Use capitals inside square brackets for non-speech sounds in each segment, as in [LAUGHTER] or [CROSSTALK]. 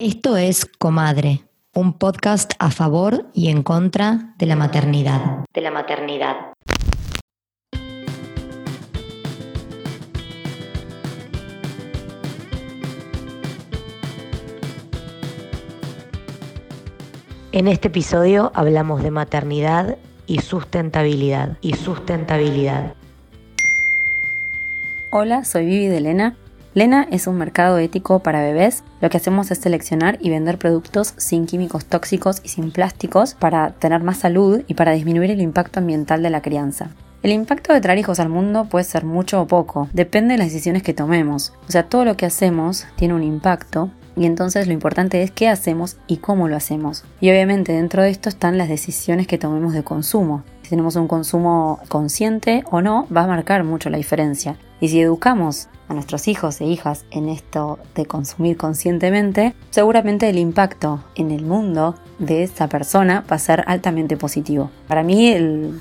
Esto es Comadre, un podcast a favor y en contra de la maternidad. De la maternidad. En este episodio hablamos de maternidad y sustentabilidad. Y sustentabilidad. Hola, soy Vivi de Elena. Lena es un mercado ético para bebés. Lo que hacemos es seleccionar y vender productos sin químicos tóxicos y sin plásticos para tener más salud y para disminuir el impacto ambiental de la crianza. El impacto de traer hijos al mundo puede ser mucho o poco, depende de las decisiones que tomemos. O sea, todo lo que hacemos tiene un impacto y entonces lo importante es qué hacemos y cómo lo hacemos. Y obviamente dentro de esto están las decisiones que tomemos de consumo. Si tenemos un consumo consciente o no, va a marcar mucho la diferencia. Y si educamos a nuestros hijos e hijas en esto de consumir conscientemente, seguramente el impacto en el mundo de esa persona va a ser altamente positivo. Para mí,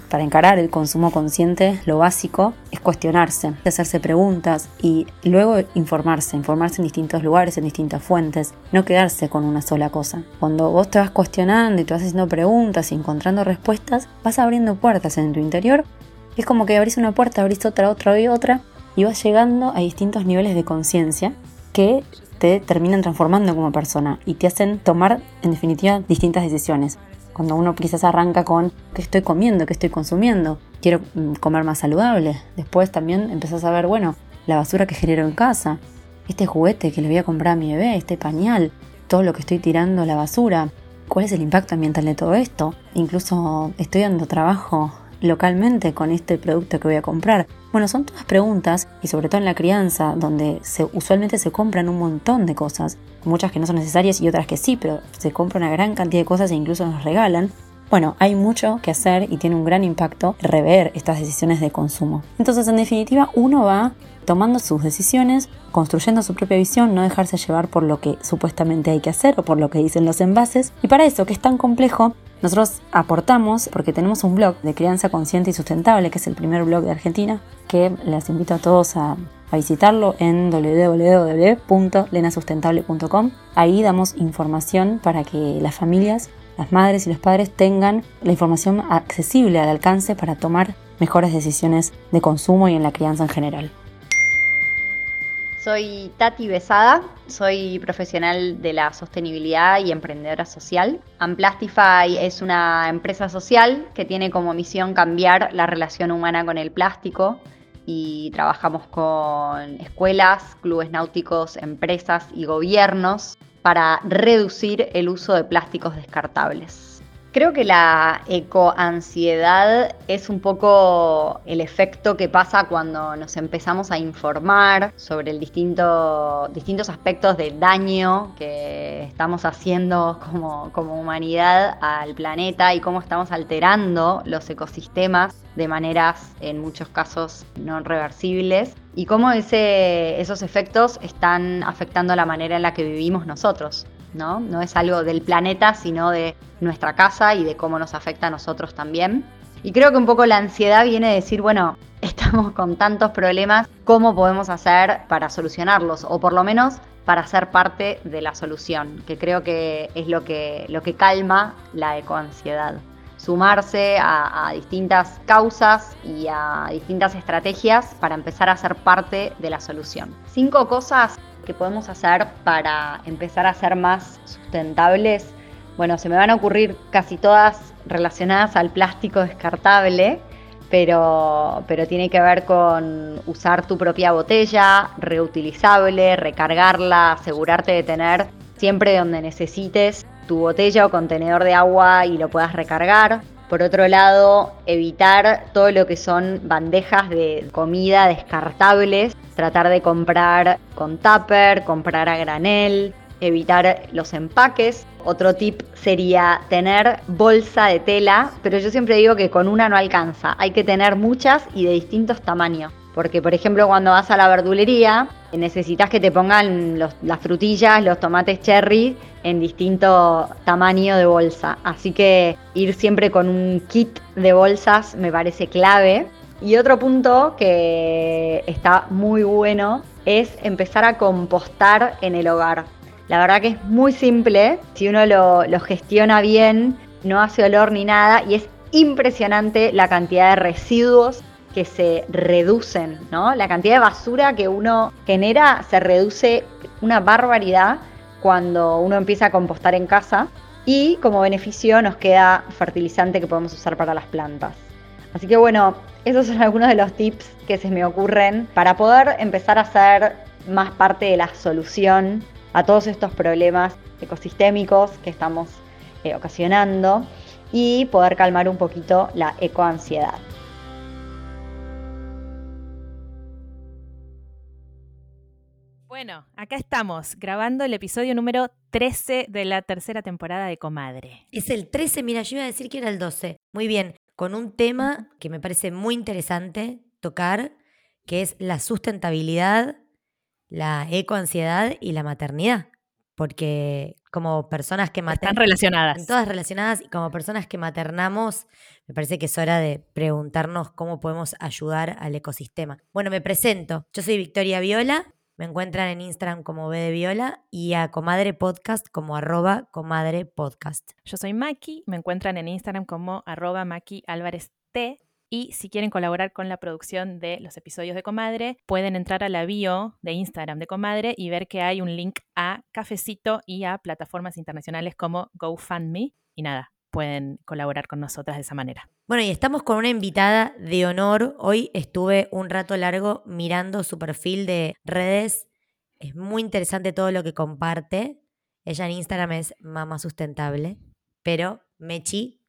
para encarar el consumo consciente, lo básico es cuestionarse, hacerse preguntas y luego informarse, informarse en distintos lugares, en distintas fuentes, no quedarse con una sola cosa. Cuando vos te vas cuestionando y te vas haciendo preguntas y encontrando respuestas, vas abriendo puertas en tu interior. Es como que abrís una puerta, abrís otra, otra y otra, y vas llegando a distintos niveles de conciencia que te terminan transformando como persona y te hacen tomar, en definitiva, distintas decisiones. Cuando uno quizás arranca con qué estoy comiendo, qué estoy consumiendo, quiero mm, comer más saludable. Después también empezás a ver, bueno, la basura que genero en casa, este juguete que le voy a comprar a mi bebé, este pañal, todo lo que estoy tirando a la basura. ¿Cuál es el impacto ambiental de todo esto? Incluso estoy dando trabajo localmente con este producto que voy a comprar? Bueno, son todas preguntas y sobre todo en la crianza, donde se, usualmente se compran un montón de cosas, muchas que no son necesarias y otras que sí, pero se compra una gran cantidad de cosas e incluso nos regalan. Bueno, hay mucho que hacer y tiene un gran impacto rever estas decisiones de consumo. Entonces, en definitiva, uno va tomando sus decisiones, construyendo su propia visión, no dejarse llevar por lo que supuestamente hay que hacer o por lo que dicen los envases. Y para eso, que es tan complejo, nosotros aportamos, porque tenemos un blog de crianza consciente y sustentable, que es el primer blog de Argentina, que les invito a todos a, visitarlo en www.lenasustentable.com. Ahí damos información para que las familias, las madres y los padres tengan la información accesible al alcance para tomar mejores decisiones de consumo y en la crianza en general. Soy Tati Besada, soy profesional de la sostenibilidad y emprendedora social. Amplastify es una empresa social que tiene como misión cambiar la relación humana con el plástico y trabajamos con escuelas, clubes náuticos, empresas y gobiernos para reducir el uso de plásticos descartables. Creo que la ecoansiedad es un poco el efecto que pasa cuando nos empezamos a informar sobre el distinto, distintos aspectos de daño que estamos haciendo como, como humanidad al planeta y cómo estamos alterando los ecosistemas de maneras en muchos casos no reversibles y cómo ese, esos efectos están afectando la manera en la que vivimos nosotros. ¿No? No es algo del planeta, sino de nuestra casa y de cómo nos afecta a nosotros también. Y creo que un poco la ansiedad viene a decir, bueno, [LAUGHS] estamos con tantos problemas, ¿cómo podemos hacer para solucionarlos? O por lo menos para ser parte de la solución, que creo que es lo que, lo que calma la ecoansiedad. Sumarse a distintas causas y a distintas estrategias para empezar a ser parte de la solución. Cinco cosas que podemos hacer para empezar a ser más sustentables? Bueno, se me van a ocurrir casi todas relacionadas al plástico descartable, pero, pero tiene que ver con usar tu propia botella, reutilizable, recargarla, asegurarte de tener siempre donde necesites tu botella o contenedor de agua y lo puedas recargar. Por otro lado, evitar todo lo que son bandejas de comida descartables, tratar de comprar con tupper, comprar a granel, evitar los empaques. Otro tip sería tener bolsa de tela, pero yo siempre digo que con una no alcanza, hay que tener muchas y de distintos tamaños. Porque, por ejemplo, cuando vas a la verdulería, necesitas que te pongan las frutillas, los tomates cherry en distinto tamaño de bolsa. Así que ir siempre con un kit de bolsas me parece clave. Y otro punto que está muy bueno es empezar a compostar en el hogar. La verdad que es muy simple, si uno lo, lo gestiona bien, no hace olor ni nada y es impresionante la cantidad de residuos que se reducen, ¿no? La cantidad de basura que uno genera se reduce una barbaridad cuando uno empieza a compostar en casa y como beneficio nos queda fertilizante que podemos usar para las plantas. Así que bueno, esos son algunos de los tips que se me ocurren para poder empezar a ser más parte de la solución a todos estos problemas ecosistémicos que estamos eh, ocasionando y poder calmar un poquito la ecoansiedad. Bueno, acá estamos grabando el episodio número 13 de la tercera temporada de Comadre. Es el 13, mira, yo iba a decir que era el 12. Muy bien, con un tema que me parece muy interesante tocar, que es la sustentabilidad, la ecoansiedad y la maternidad. Porque como personas que Están relacionadas. todas relacionadas y como personas que maternamos, me parece que es hora de preguntarnos cómo podemos ayudar al ecosistema. Bueno, me presento. Yo soy Victoria Viola, me encuentran en Instagram como B de Viola y a Comadre Podcast como arroba Comadre Podcast. Yo soy Maki, me encuentran en Instagram como arroba Maki Álvarez T. Y si quieren colaborar con la producción de los episodios de Comadre, pueden entrar a la bio de Instagram de Comadre y ver que hay un link a Cafecito y a plataformas internacionales como GoFundMe. Y nada, pueden colaborar con nosotras de esa manera. Bueno, y estamos con una invitada de honor. Hoy estuve un rato largo mirando su perfil de redes. Es muy interesante todo lo que comparte. Ella en Instagram es Mamá Sustentable. Pero, Mechi,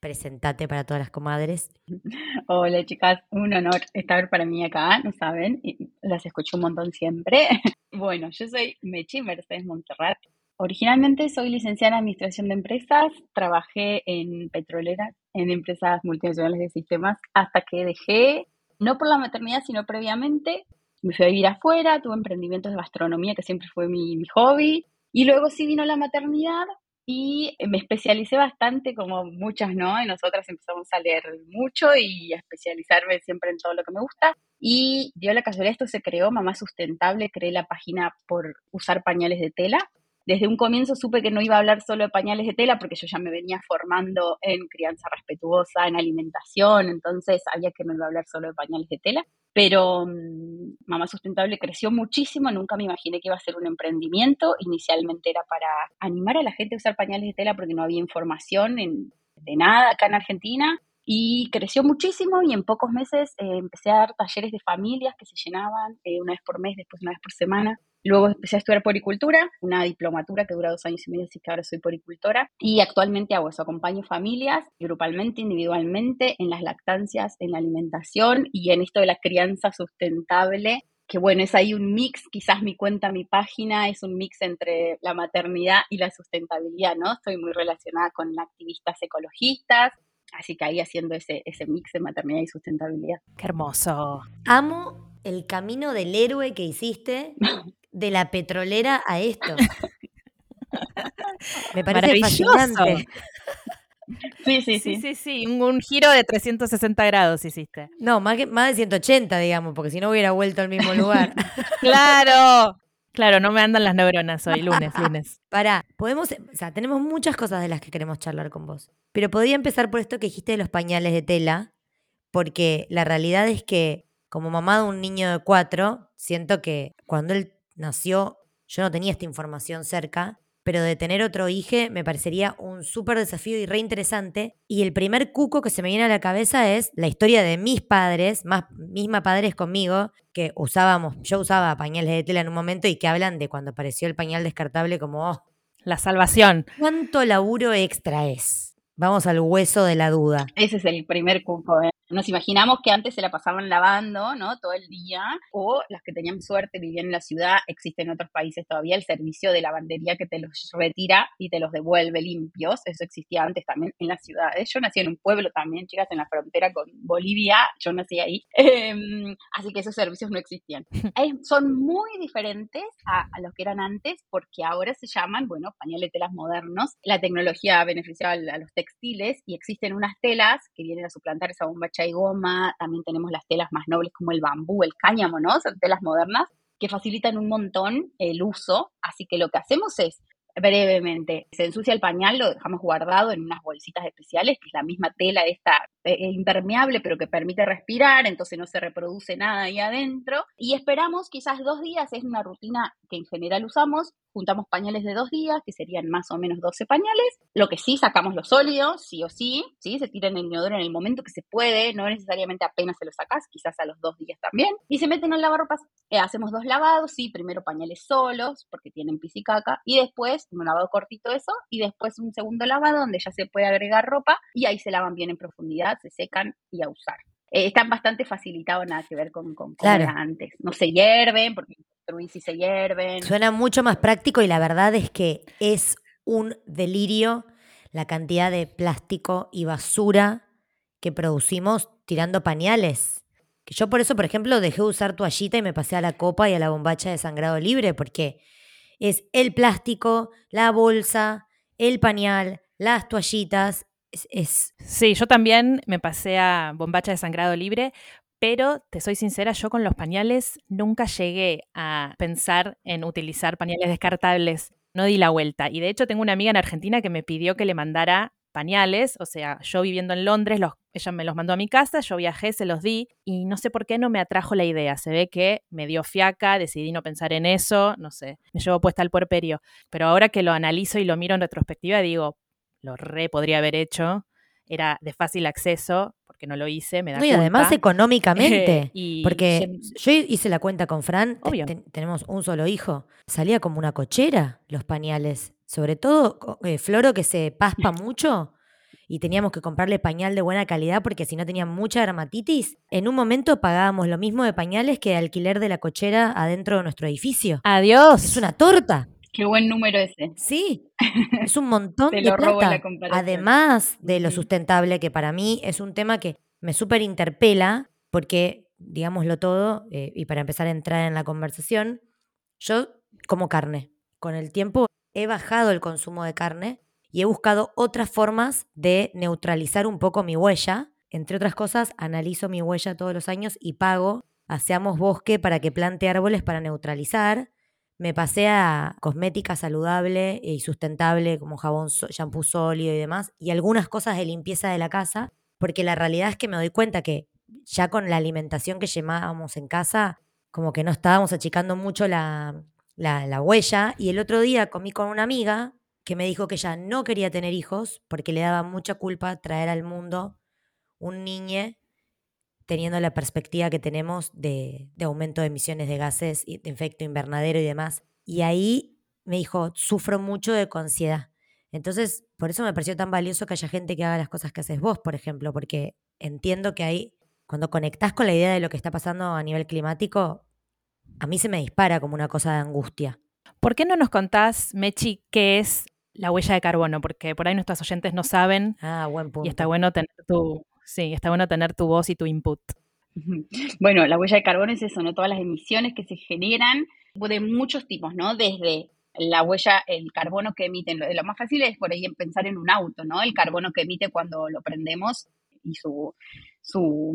presentate para todas las comadres. [LAUGHS] Hola chicas, un honor estar para mí acá, no saben, las escucho un montón siempre. [LAUGHS] Bueno, yo soy Mechi Mercedes Montserrat. Originalmente soy licenciada en Administración de Empresas, trabajé en petroleras, en empresas multinacionales de sistemas, hasta que dejé, no por la maternidad, sino previamente, me fui a vivir afuera, tuve emprendimientos de gastronomía, que siempre fue mi, mi hobby, y luego sí vino la maternidad y me especialicé bastante, como muchas, ¿no? Y nosotras empezamos a leer mucho y a especializarme siempre en todo lo que me gusta. Y dio la casualidad, esto se creó, Mamá Sustentable, creé la página por usar pañales de tela. Desde un comienzo supe que no iba a hablar solo de pañales de tela porque yo ya me venía formando en crianza respetuosa, en alimentación, entonces había que me iba a hablar solo de pañales de tela. Pero mm, Mamá Sustentable creció muchísimo, nunca me imaginé que iba a ser un emprendimiento. Inicialmente era para animar a la gente a usar pañales de tela porque no había información de nada acá en Argentina. Y creció muchísimo y en pocos meses eh, empecé a dar talleres de familias que se llenaban eh, una vez por mes, después una vez por semana. Luego empecé a estudiar poricultura, una diplomatura que dura dos años y medio, así que ahora soy poricultora. Y actualmente hago eso, acompaño familias, grupalmente, individualmente, en las lactancias, en la alimentación y en esto de la crianza sustentable que bueno, es ahí un mix, quizás mi cuenta, mi página es un mix entre la maternidad y la sustentabilidad, ¿no? Estoy muy relacionada con activistas ecologistas, así que ahí haciendo ese, ese mix de maternidad y sustentabilidad. Qué hermoso. Amo el camino del héroe que hiciste [LAUGHS] de la petrolera a esto. [LAUGHS] Me parece fascinante. Sí, sí, Sí, sí, sí, un, un giro de 360 grados hiciste. No, más, que, más de 180, digamos, porque si no hubiera vuelto al mismo lugar. [LAUGHS] Claro, claro, no me andan las neuronas hoy, lunes, [LAUGHS] lunes. Pará, podemos, o sea, tenemos muchas cosas de las que queremos charlar con vos. Pero podría empezar por esto que dijiste de los pañales de tela, porque la realidad es que como mamá de un niño de cuatro, siento que cuando él nació yo no tenía esta información cerca, pero de tener otro hijo me parecería un súper desafío y re interesante. Y el primer cuco que se me viene a la cabeza es la historia de mis padres, más misma padres conmigo, que usábamos, yo usaba pañales de tela en un momento y que hablan de cuando apareció el pañal descartable como, oh, La salvación. ¿cuánto laburo extra es? Vamos al hueso de la duda. Ese es el primer cuco. ¿eh? Nos imaginamos que antes se la pasaban lavando, ¿no? Todo el día, o las que tenían suerte vivían en la ciudad, existe en otros países todavía el servicio de lavandería que te los retira y te los devuelve limpios. Eso existía antes también en las ciudades. Yo nací en un pueblo también, chicas, en la frontera con Bolivia. Yo nací ahí. [LAUGHS] Em, así que esos servicios no existían. [LAUGHS] Es- son muy diferentes a, a los que eran antes porque ahora se llaman, bueno, pañales telas modernos. La tecnología ha beneficiado a, a los textiles y existen unas telas que vienen a suplantar esa bombacha y goma. También tenemos las telas más nobles como el bambú, el cáñamo, ¿no? Son telas modernas que facilitan un montón el uso. Así que lo que hacemos es brevemente. Se ensucia el pañal, lo dejamos guardado en unas bolsitas especiales, que es la misma tela esta eh, impermeable, pero que permite respirar, entonces no se reproduce nada ahí adentro. Y esperamos quizás dos días, es una rutina que en general usamos, juntamos pañales de dos días, que serían más o menos 12 pañales. Lo que sí, sacamos los sólidos, sí o sí, ¿sí? se tiran el inodoro en el momento que se puede, no necesariamente apenas se los sacas, quizás a los dos días también. Y se meten al lavarropas, eh, hacemos dos lavados, sí, primero pañales solos, porque tienen pis y caca, un lavado cortito eso, y después un segundo lavado donde ya se puede agregar ropa, y ahí se lavan bien en profundidad, se secan y a usar. Eh, están bastante facilitados, nada que ver con, con antes. No se hierven, porque si se hierven. Suena mucho más práctico y la verdad es que es un delirio la cantidad de plástico y basura que producimos tirando pañales. Que yo por eso, por ejemplo, dejé de usar toallita y me pasé a la copa y a la bombacha de sangrado libre, porque es el plástico, la bolsa, el pañal, las toallitas. Es, Sí, yo también me pasé a bombacha de sangrado libre pero te soy sincera, yo con los pañales nunca llegué a pensar en utilizar pañales descartables. No di la vuelta. Y de hecho tengo una amiga en Argentina que me pidió que le mandara pañales, o sea, yo viviendo en Londres, ella me los mandó a mi casa, yo viajé, se los di y no sé por qué no me atrajo la idea. Se ve que me dio fiaca, decidí no pensar en eso, no sé, me llevo puesta al puerperio. Pero ahora que lo analizo y lo miro en retrospectiva, digo, lo re podría haber hecho, era de fácil acceso, porque no lo hice, me da no, Y además económicamente, [LAUGHS] porque yo hice la cuenta con Fran, tenemos un solo hijo, salía como una cochera los pañales, sobre todo eh, Floro que se paspa [LAUGHS] mucho y teníamos que comprarle pañal de buena calidad porque si no tenía mucha dermatitis, en un momento pagábamos lo mismo de pañales que de alquiler de la cochera adentro de nuestro edificio. Adiós. Es una torta. Qué buen número ese. Sí, [LAUGHS] es un montón de plata. Además de lo sustentable, que para mí es un tema que me súper interpela, porque, digámoslo todo, eh, y para empezar a entrar en la conversación, yo como carne. Con el tiempo he bajado el consumo de carne y he buscado otras formas de neutralizar un poco mi huella. Entre otras cosas, analizo mi huella todos los años y pago Hacemos Bosque para que plante árboles para neutralizar me pasé a cosmética saludable y sustentable como jabón, shampoo sólido y demás, y algunas cosas de limpieza de la casa, porque la realidad es que me doy cuenta que ya con la alimentación que llevábamos en casa, como que no estábamos achicando mucho la, la, huella. Y el otro día comí con una amiga que me dijo que ella no quería tener hijos porque le daba mucha culpa traer al mundo un niño teniendo la perspectiva que tenemos de, aumento de emisiones de gases, de efecto invernadero y demás. Y ahí me dijo, sufro mucho de ansiedad. Entonces, por eso me pareció tan valioso que haya gente que haga las cosas que haces vos, por ejemplo, porque entiendo que ahí, cuando conectás con la idea de lo que está pasando a nivel climático, a mí se me dispara como una cosa de angustia. ¿Por qué no nos contás, Mechi, qué es la huella de carbono? Porque por ahí nuestros oyentes no saben. Ah, buen punto. Y está bueno tener tu, Sí, está bueno tener tu voz y tu input. Bueno, la huella de carbono es eso, ¿no? Todas las emisiones que se generan de muchos tipos, ¿no? Desde la huella, el carbono que emiten. Lo, lo más fácil es por ahí pensar en un auto, ¿no? El carbono que emite cuando lo prendemos y su, su,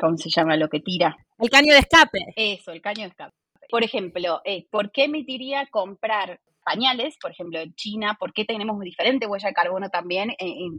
¿cómo se llama? Lo que tira. El caño de escape. Eso, el caño de escape. Por ejemplo, eh, ¿por qué emitiría comprar pañales, por ejemplo, en China, ¿por qué tenemos diferente huella de carbono también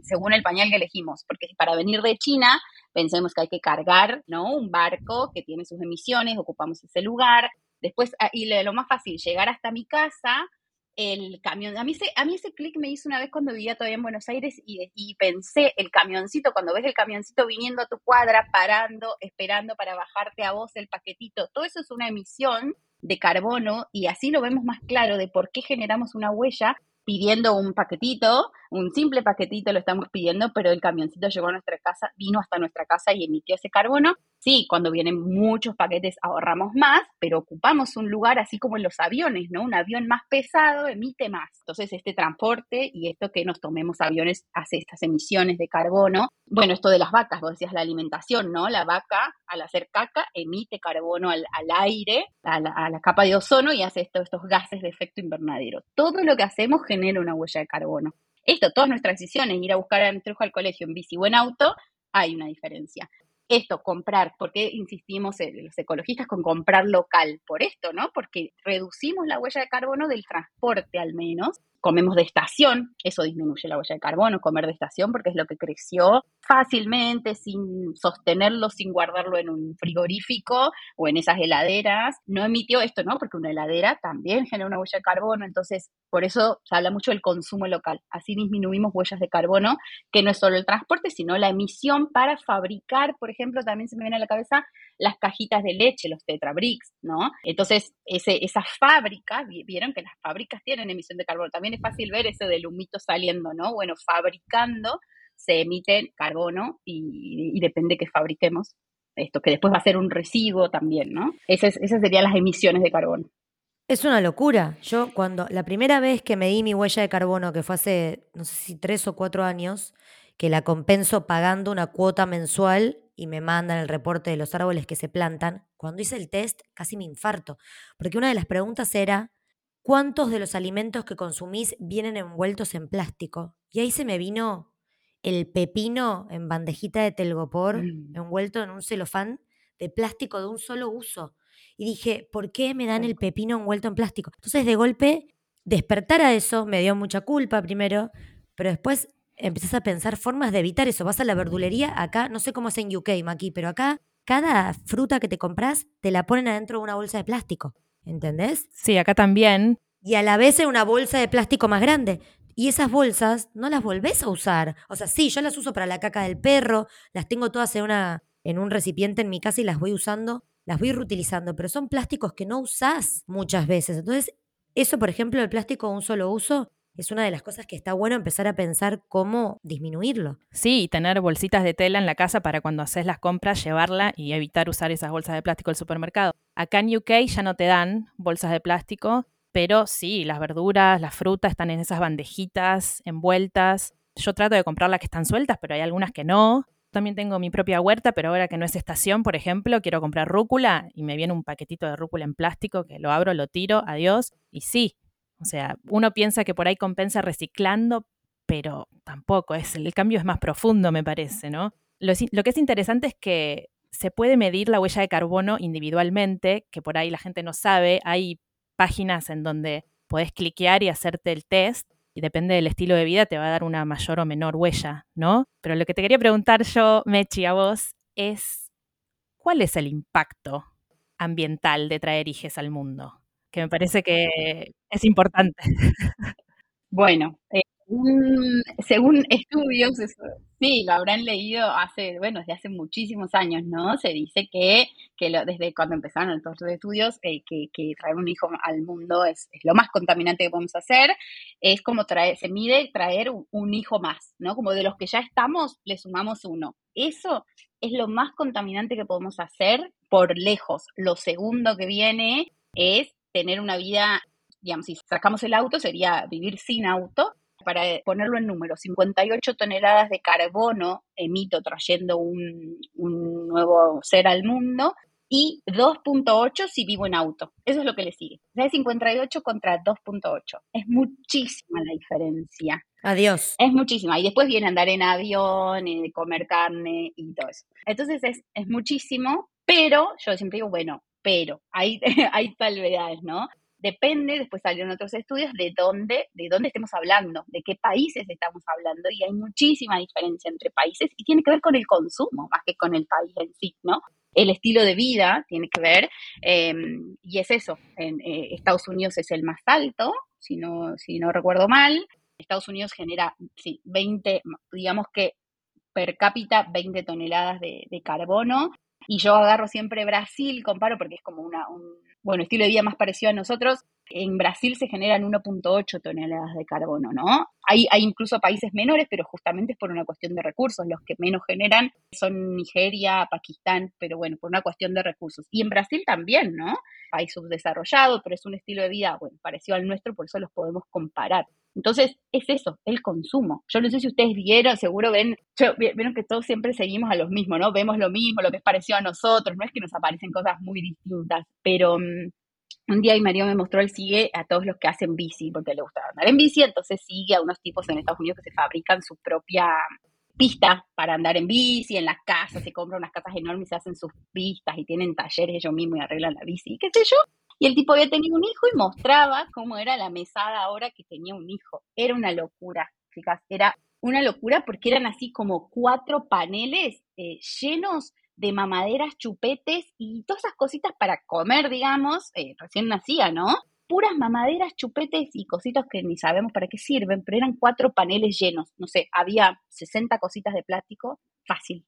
según el pañal que elegimos? Porque para venir de China, pensemos que hay que cargar, ¿no? Un barco que tiene sus emisiones, ocupamos ese lugar. Después, ah, y lo más fácil, llegar hasta mi casa, el camión. A mí, ese, a mí ese clic me hizo una vez cuando vivía todavía en Buenos Aires y, y, pensé, el camioncito, cuando ves el camioncito viniendo a tu cuadra, parando, esperando para bajarte a vos el paquetito, todo eso es una emisión de carbono y así lo vemos más claro de por qué generamos una huella pidiendo un paquetito, un simple paquetito lo estamos pidiendo, pero el camioncito llegó a nuestra casa, vino hasta nuestra casa y emitió ese carbono Sí, cuando vienen muchos paquetes ahorramos más, pero ocupamos un lugar así como en los aviones, ¿no? Un avión más pesado emite más. Entonces, este transporte y esto que nos tomemos aviones hace estas emisiones de carbono. Bueno, esto de las vacas, vos decías la alimentación, ¿no? La vaca, al hacer caca, emite carbono al, aire, a la, capa de ozono y hace estos gases de efecto invernadero. Todo lo que hacemos genera una huella de carbono. Esto, todas nuestras decisiones, ir a buscar a nuestro hijo al colegio en bici o en auto, hay una diferencia esto, comprar, ¿por qué insistimos los ecologistas con comprar local? Por esto, ¿no? Porque reducimos la huella de carbono del transporte al menos comemos de estación, eso disminuye la huella de carbono, comer de estación, porque es lo que creció fácilmente, sin sostenerlo, sin guardarlo en un frigorífico o en esas heladeras. No emitió esto, ¿no? Porque una heladera también genera una huella de carbono, entonces por eso se habla mucho del consumo local. Así disminuimos huellas de carbono, que no es solo el transporte, sino la emisión para fabricar, por ejemplo, también se me viene a la cabeza las cajitas de leche, los Tetra Bricks, ¿no? Entonces, ese, esas fábricas, vieron que las fábricas tienen emisión de carbono. También es fácil ver ese del humito saliendo, ¿no? Bueno, fabricando se emite carbono y, depende que fabriquemos esto, que después va a ser un residuo también, ¿no? Esas, esas serían las emisiones de carbono. Es una locura. Yo cuando la primera vez que medí mi huella de carbono, que fue hace, no sé si tres o cuatro años, que la compenso pagando una cuota mensual y me mandan el reporte de los árboles que se plantan, cuando hice el test casi me infarto, porque una de las preguntas era, ¿cuántos de los alimentos que consumís vienen envueltos en plástico? Y ahí se me vino el pepino en bandejita de telgopor, mm. envuelto en un celofán de plástico de un solo uso. Y dije, ¿por qué me dan el pepino envuelto en plástico? Entonces, de golpe, despertar a eso me dio mucha culpa primero, pero después empezás a pensar formas de evitar eso. Vas a la verdulería, acá, no sé cómo es en UK, Maki, pero acá cada fruta que te compras te la ponen adentro de una bolsa de plástico. ¿Entendés? Sí, acá también. Y a la vez en una bolsa de plástico más grande. Y esas bolsas no las volvés a usar. O sea, sí, yo las uso para la caca del perro, las tengo todas en, una, en un recipiente en mi casa y las voy usando, las voy reutilizando, pero son plásticos que no usás muchas veces. Entonces, eso, por ejemplo, el plástico de un solo uso, es una de las cosas que está bueno empezar a pensar cómo disminuirlo. Sí, tener bolsitas de tela en la casa para cuando haces las compras, llevarla y evitar usar esas bolsas de plástico del supermercado. Acá en UK ya no te dan bolsas de plástico, pero sí, las verduras, las frutas están en esas bandejitas envueltas. Yo trato de comprar las que están sueltas, pero hay algunas que no. También tengo mi propia huerta, pero ahora que no es estación, por ejemplo, quiero comprar rúcula y me viene un paquetito de rúcula en plástico que lo abro, lo tiro, adiós. Y sí, o sea, uno piensa que por ahí compensa reciclando, pero tampoco, es, el cambio es más profundo, me parece, ¿no? Lo, lo que es interesante es que se puede medir la huella de carbono individualmente, que por ahí la gente no sabe. Hay páginas en donde podés cliquear y hacerte el test y depende del estilo de vida te va a dar una mayor o menor huella, ¿no? Pero lo que te quería preguntar yo, Mechi, a vos, es ¿cuál es el impacto ambiental de traer hijes al mundo? Que me parece que es importante. [LAUGHS] Bueno, eh, según estudios, sí, lo habrán leído hace, bueno, desde hace muchísimos años, ¿no? Se dice que, que desde cuando empezaron todos los estudios, eh, que, que, traer un hijo al mundo es, lo más contaminante que podemos hacer. Es como traer, se mide traer un, hijo más, ¿no? Como de los que ya estamos, le sumamos uno. Eso es lo más contaminante que podemos hacer por lejos. Lo segundo que viene es tener una vida, digamos, si sacamos el auto, sería vivir sin auto. Para ponerlo en número, 58 toneladas de carbono emito trayendo un, nuevo ser al mundo y 2.8 si vivo en auto. Eso es lo que le sigue. O sea, 58 contra 2.8. Es muchísima la diferencia. Adiós. Es muchísima. Y después viene andar en avión, y comer carne y todo eso. Entonces es, es muchísimo, pero yo siempre digo, bueno, pero hay, [LAUGHS] hay salvedades, ¿no? Depende, después salieron otros estudios, de dónde, de dónde estemos hablando, de qué países estamos hablando, y hay muchísima diferencia entre países y tiene que ver con el consumo más que con el país en sí, ¿no? El estilo de vida tiene que ver, em, y es eso, en eh, Estados Unidos es el más alto, si no, si no recuerdo mal, Estados Unidos genera, sí, 20, digamos que per cápita 20 toneladas de, de carbono y yo agarro siempre Brasil, comparo porque es como una, un bueno, estilo de vida más parecido a nosotros. En Brasil se generan 1.8 toneladas de carbono, ¿no? Hay, hay incluso países menores, pero justamente es por una cuestión de recursos. Los que menos generan son Nigeria, Pakistán, pero bueno, por una cuestión de recursos. Y en Brasil también, ¿no? País subdesarrollado, pero es un estilo de vida, bueno, parecido al nuestro, por eso los podemos comparar. Entonces, es eso, el consumo. Yo no sé si ustedes vieron, seguro ven, vieron que todos siempre seguimos a los mismos, ¿no? Vemos lo mismo, lo que es parecido a nosotros, no es que nos aparecen cosas muy distintas, pero mm, un día y Mario me mostró, él sigue a todos los que hacen bici, porque le gusta andar en bici, entonces sigue a unos tipos en Estados Unidos que se fabrican su propia pista para andar en bici, en las casas, se compran unas casas enormes y se hacen sus pistas y tienen talleres ellos mismos y arreglan la bici, qué sé yo. Y el tipo había tenido un hijo y mostraba cómo era la mesada ahora que tenía un hijo. Era una locura, chicas, era una locura porque eran así como cuatro paneles eh, llenos de mamaderas, chupetes y todas esas cositas para comer, digamos, eh, recién nacía, ¿no? Puras mamaderas, chupetes y cositas que ni sabemos para qué sirven, pero eran cuatro paneles llenos, no sé, había 60 cositas de plástico, fácil.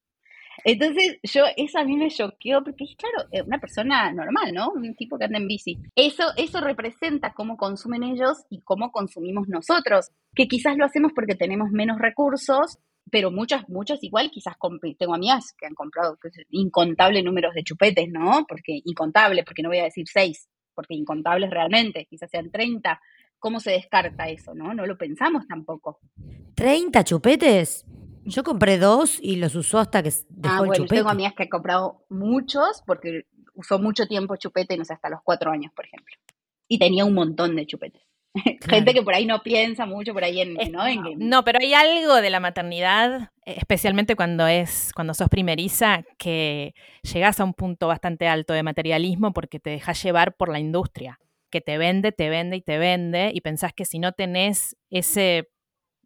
Entonces, yo, eso a mí me choqueó, porque claro, una persona normal, ¿no? Un tipo que anda en bici. Eso, eso representa cómo consumen ellos y cómo consumimos nosotros, que quizás lo hacemos porque tenemos menos recursos, pero muchas, muchas igual, quizás tengo amigas que han comprado incontables números de chupetes, ¿no? Porque incontable, porque no voy a decir seis, porque incontables realmente, quizás sean 30. ¿Cómo se descarta eso, no? No lo pensamos tampoco. ¿30 chupetes? Yo compré dos y los usó hasta que dejó ah, bueno, el chupete. tengo amigas que han comprado muchos porque usó mucho tiempo chupete, no sé, hasta los cuatro años, por ejemplo. Y tenía un montón de chupetes. [LAUGHS] Gente que por ahí no piensa mucho por ahí en, ¿no? no, pero hay algo de la maternidad, especialmente cuando es, cuando sos primeriza, que llegás a un punto bastante alto de materialismo porque te dejas llevar por la industria, que te vende, te vende y te vende, y pensás que si no tenés ese,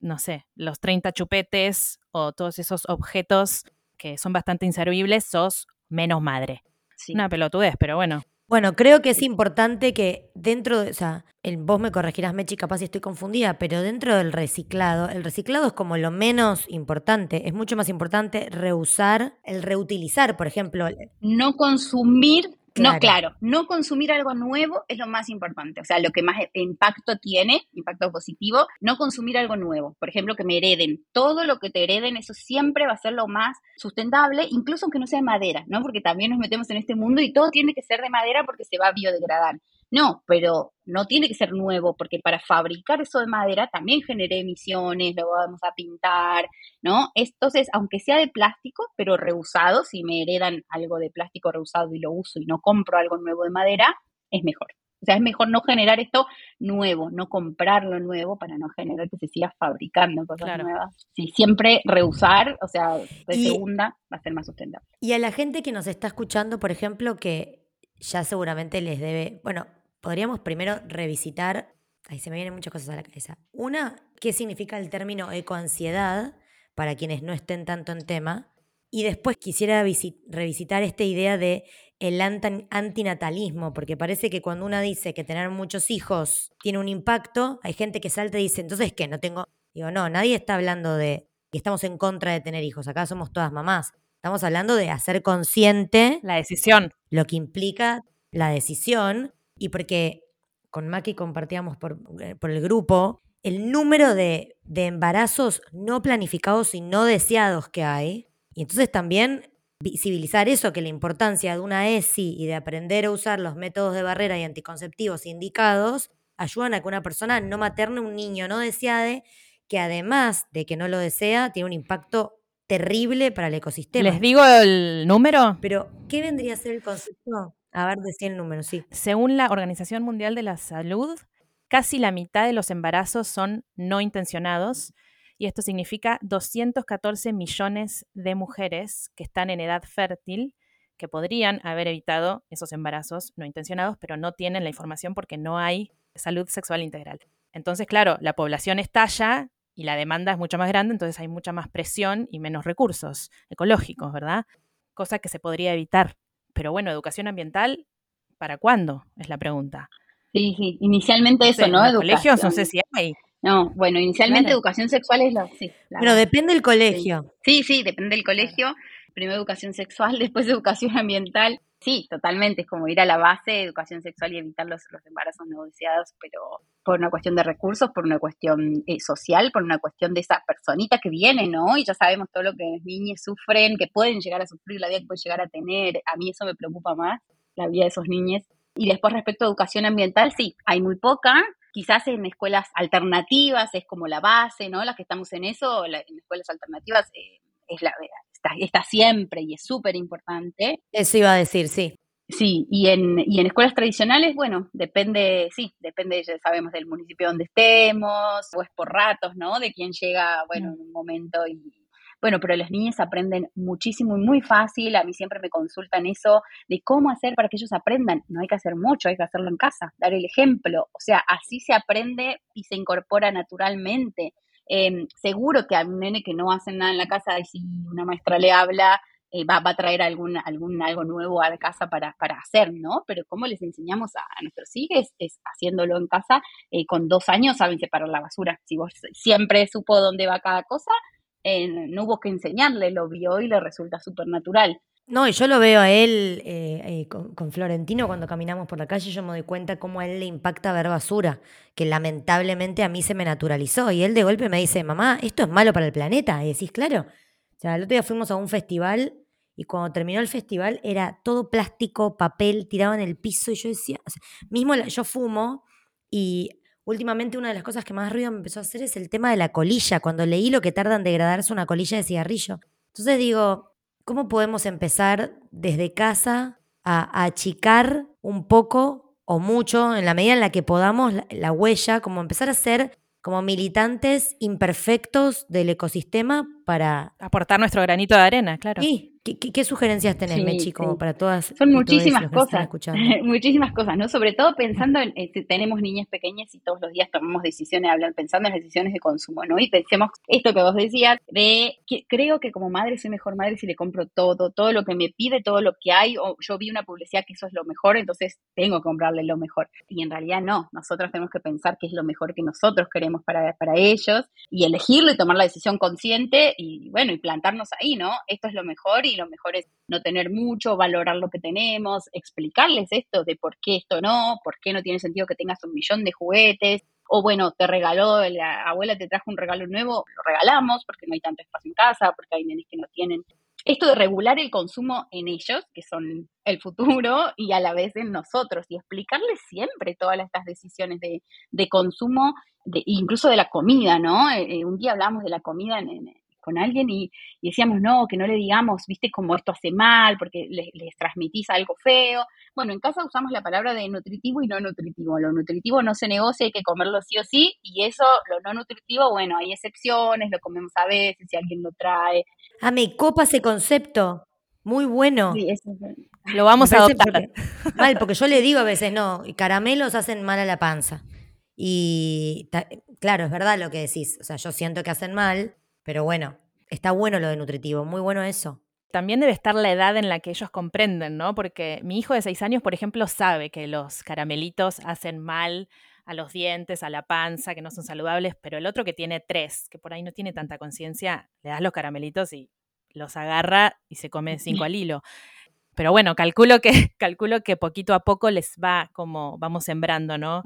no sé, los 30 chupetes o todos esos objetos que son bastante inservibles, sos menos madre. Una pelotudez, pero bueno. Bueno, creo que es importante que dentro de, o sea, el, vos me corregirás, Mechi, capaz si estoy confundida, pero dentro del reciclado, el reciclado es como lo menos importante. Es mucho más importante reusar, el reutilizar, por ejemplo. No consumir no, claro, no consumir algo nuevo es lo más importante, o sea, lo que más impacto tiene, impacto positivo, no consumir algo nuevo. Por ejemplo, que me hereden. Todo lo que te hereden, eso siempre va a ser lo más sustentable, incluso aunque no sea de madera, ¿no? Porque también nos metemos en este mundo y todo tiene que ser de madera porque se va a biodegradar. No, pero no tiene que ser nuevo, porque para fabricar eso de madera también generé emisiones, lo vamos a pintar, ¿no? Entonces, aunque sea de plástico, pero reusado, si me heredan algo de plástico reusado y lo uso y no compro algo nuevo de madera, es mejor. O sea, es mejor no generar esto nuevo, no comprarlo nuevo para no generar que se siga fabricando cosas nuevas. Sí, siempre reusar, o sea, de segunda va a ser más sustentable. Y a la gente que nos está escuchando, por ejemplo, que ya seguramente les debe, bueno, podríamos primero revisitar, ahí se me vienen muchas cosas a la cabeza. Una, ¿qué significa el término ecoansiedad para quienes no estén tanto en tema? Y después quisiera revisitar esta idea de el antinatalismo, porque parece que cuando una dice que tener muchos hijos tiene un impacto, hay gente que salta y dice, entonces, ¿qué? No tengo... Digo, no, nadie está hablando de que estamos en contra de tener hijos, acá somos todas mamás. Estamos hablando de hacer consciente la decisión. Lo que implica la decisión y porque con Maki compartíamos por, eh, por el grupo el número de, de embarazos no planificados y no deseados que hay. Y entonces también visibilizar eso, que la importancia de una ESI y de aprender a usar los métodos de barrera y anticonceptivos indicados ayudan a que una persona no materne un niño no deseado que además de que no lo desea, tiene un impacto terrible para el ecosistema. ¿Les digo el número? Pero, ¿qué vendría a ser el concepto? A ver, decía el número, sí. Según la Organización Mundial de la Salud, casi la mitad de los embarazos son no intencionados y esto significa 214 millones de mujeres que están en edad fértil que podrían haber evitado esos embarazos no intencionados, pero no tienen la información porque no hay salud sexual integral. Entonces, claro, la población estalla y la demanda es mucho más grande, entonces hay mucha más presión y menos recursos ecológicos, ¿verdad? Cosa que se podría evitar pero bueno, educación ambiental, ¿para cuándo? Es la pregunta. Sí, sí, inicialmente eso, ¿no? En colegios no sé si hay. No, bueno, inicialmente educación sexual es lo, sí. Pero depende del colegio. Sí, sí, depende del colegio. Primero educación sexual, [LAUGHS] después educación ambiental. Sí, totalmente, es como ir a la base, educación sexual y evitar los, los embarazos no deseados, pero por una cuestión de recursos, por una cuestión eh, social, por una cuestión de esas personitas que vienen, ¿no? Y ya sabemos todo lo que las niñas sufren, que pueden llegar a sufrir, la vida que pueden llegar a tener. A mí eso me preocupa más, la vida de esos niños. Y después respecto a educación ambiental, sí, hay muy poca, quizás en escuelas alternativas es como la base, ¿no? Las que estamos en eso, en escuelas alternativas eh, es la, está, está siempre y es súper importante. Eso iba a decir, sí. Sí, y en, y en escuelas tradicionales, bueno, depende, sí, depende, ya sabemos, del municipio donde estemos, o es por ratos, ¿no? De quién llega, bueno, mm. en un momento y Bueno, pero las niñas aprenden muchísimo y muy fácil. A mí siempre me consultan eso de cómo hacer para que ellos aprendan. No hay que hacer mucho, hay que hacerlo en casa, dar el ejemplo. O sea, así se aprende y se incorpora naturalmente. Em, seguro que a un nene que no hace nada en la casa, y si una maestra le habla, eh, va, a traer algún, algún algo nuevo a la casa para, para hacer, ¿no? Pero cómo les enseñamos a, nuestros hijos es haciéndolo en casa. Eh, con dos años saben separar la basura. Si vos siempre supo dónde va cada cosa, eh, no hubo que enseñarle, lo vio y le resulta súper natural. No, y yo lo veo a él con, con, Florentino cuando caminamos por la calle, yo me doy cuenta cómo a él le impacta ver basura, que lamentablemente a mí se me naturalizó. Y él de golpe me dice, mamá, esto es malo para el planeta. Y decís, claro, o sea, el otro día fuimos a un festival y cuando terminó el festival era todo plástico, papel tirado en el piso y yo decía, mismo yo fumo y últimamente una de las cosas que más ruido me empezó a hacer es el tema de la colilla, cuando leí lo que tarda en degradarse una colilla de cigarrillo. Entonces digo, ¿cómo podemos empezar desde casa a, achicar un poco o mucho, en la medida en la que podamos, la huella, como empezar a hacer como militantes imperfectos del ecosistema para... Aportar nuestro granito de arena, claro. Sí, ¿Qué, sugerencias tenés, Mechi, como para todas? Son muchísimas cosas, [LAUGHS] muchísimas cosas, ¿no? Sobre todo pensando en, si tenemos niñas pequeñas y todos los días tomamos decisiones, hablan, pensando en las decisiones de consumo, ¿no? Y pensemos esto que vos decías, de que creo que como madre soy mejor madre si le compro todo, todo lo que me pide, todo lo que hay, o yo vi una publicidad que eso es lo mejor, entonces tengo que comprarle lo mejor. Y en realidad no, nosotros tenemos que pensar qué es lo mejor que nosotros queremos para, para ellos y elegirlo y tomar la decisión consciente y bueno, y plantarnos ahí, ¿no? Esto es lo mejor y lo mejor es no tener mucho, valorar lo que tenemos, explicarles esto de por qué esto no, por qué no tiene sentido que tengas un millón de juguetes, o bueno, te regaló, la abuela te trajo un regalo nuevo, lo regalamos porque no hay tanto espacio en casa, porque hay nenes que no tienen. Esto de regular el consumo en ellos, que son el futuro, y a la vez en nosotros, y explicarles siempre todas estas decisiones de, de consumo, de, incluso de la comida, ¿no? Eh, eh, un día hablamos de la comida en, con alguien y, decíamos, no, que no le digamos, viste, como esto hace mal, porque les, transmitís algo feo. Bueno, en casa usamos la palabra de nutritivo y no nutritivo. Lo nutritivo no se negocia, hay que comerlo sí o sí, y eso, lo no nutritivo, bueno, hay excepciones, lo comemos a veces, si alguien lo trae. Ah, me copa ese concepto. Muy bueno. Sí, eso Lo vamos a adoptar. mal, porque yo le digo a veces, no, caramelos hacen mal a la panza. Y claro, es verdad lo que decís. O sea, yo siento que hacen mal, pero bueno, está bueno lo de nutritivo, muy bueno eso. También debe estar la edad en la que ellos comprenden, ¿no? Porque mi hijo de seis años, por ejemplo, sabe que los caramelitos hacen mal a los dientes, a la panza, que no son saludables, pero el otro que tiene tres, que por ahí no tiene tanta conciencia, le das los caramelitos y los agarra y se come cinco al hilo. Pero bueno, calculo que, [LAUGHS] calculo que poquito a poco les va como vamos sembrando, ¿no?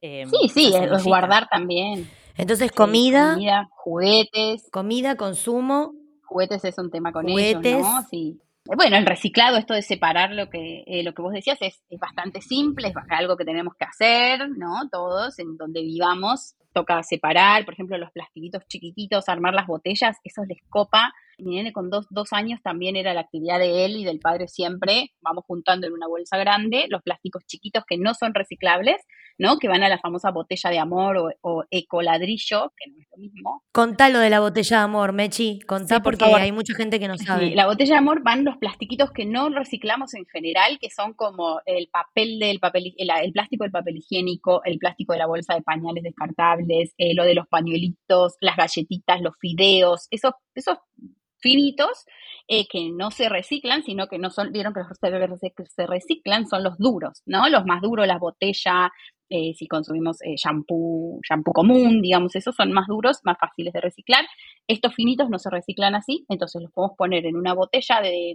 Em, sí, sí, es guardar también. Entonces, comida, juguetes. Comida, consumo. Juguetes es un tema con ellos, ¿no? Sí. Bueno, el reciclado, esto de separar lo que, eh, lo que vos decías, es, es, bastante simple, es algo que tenemos que hacer, ¿no? Todos, en donde vivamos, toca separar, por ejemplo, los plastiquitos chiquititos, armar las botellas, eso les copa mi nene con dos, dos, años también era la actividad de él y del padre siempre. Vamos juntando en una bolsa grande los plásticos chiquitos que no son reciclables, ¿no? Que van a la famosa botella de amor o, o ecoladrillo, que no es lo mismo. Contá lo de la botella de amor, Mechi. Contá porque hay mucha gente que no sabe. la botella de amor van los plastiquitos que no reciclamos en general, que son como el papel del papel, el, plástico del papel higiénico, el plástico de la bolsa de pañales descartables, eh, lo de los pañuelitos, las galletitas, los fideos, esos, esos finitos eh, que no se reciclan, sino que no son, vieron que los que se reciclan son los duros, ¿no? Los más duros, las botellas, eh, si consumimos eh, shampoo, shampoo común, digamos, esos son más duros, más fáciles de reciclar. Estos finitos no se reciclan así, entonces los podemos poner en una botella de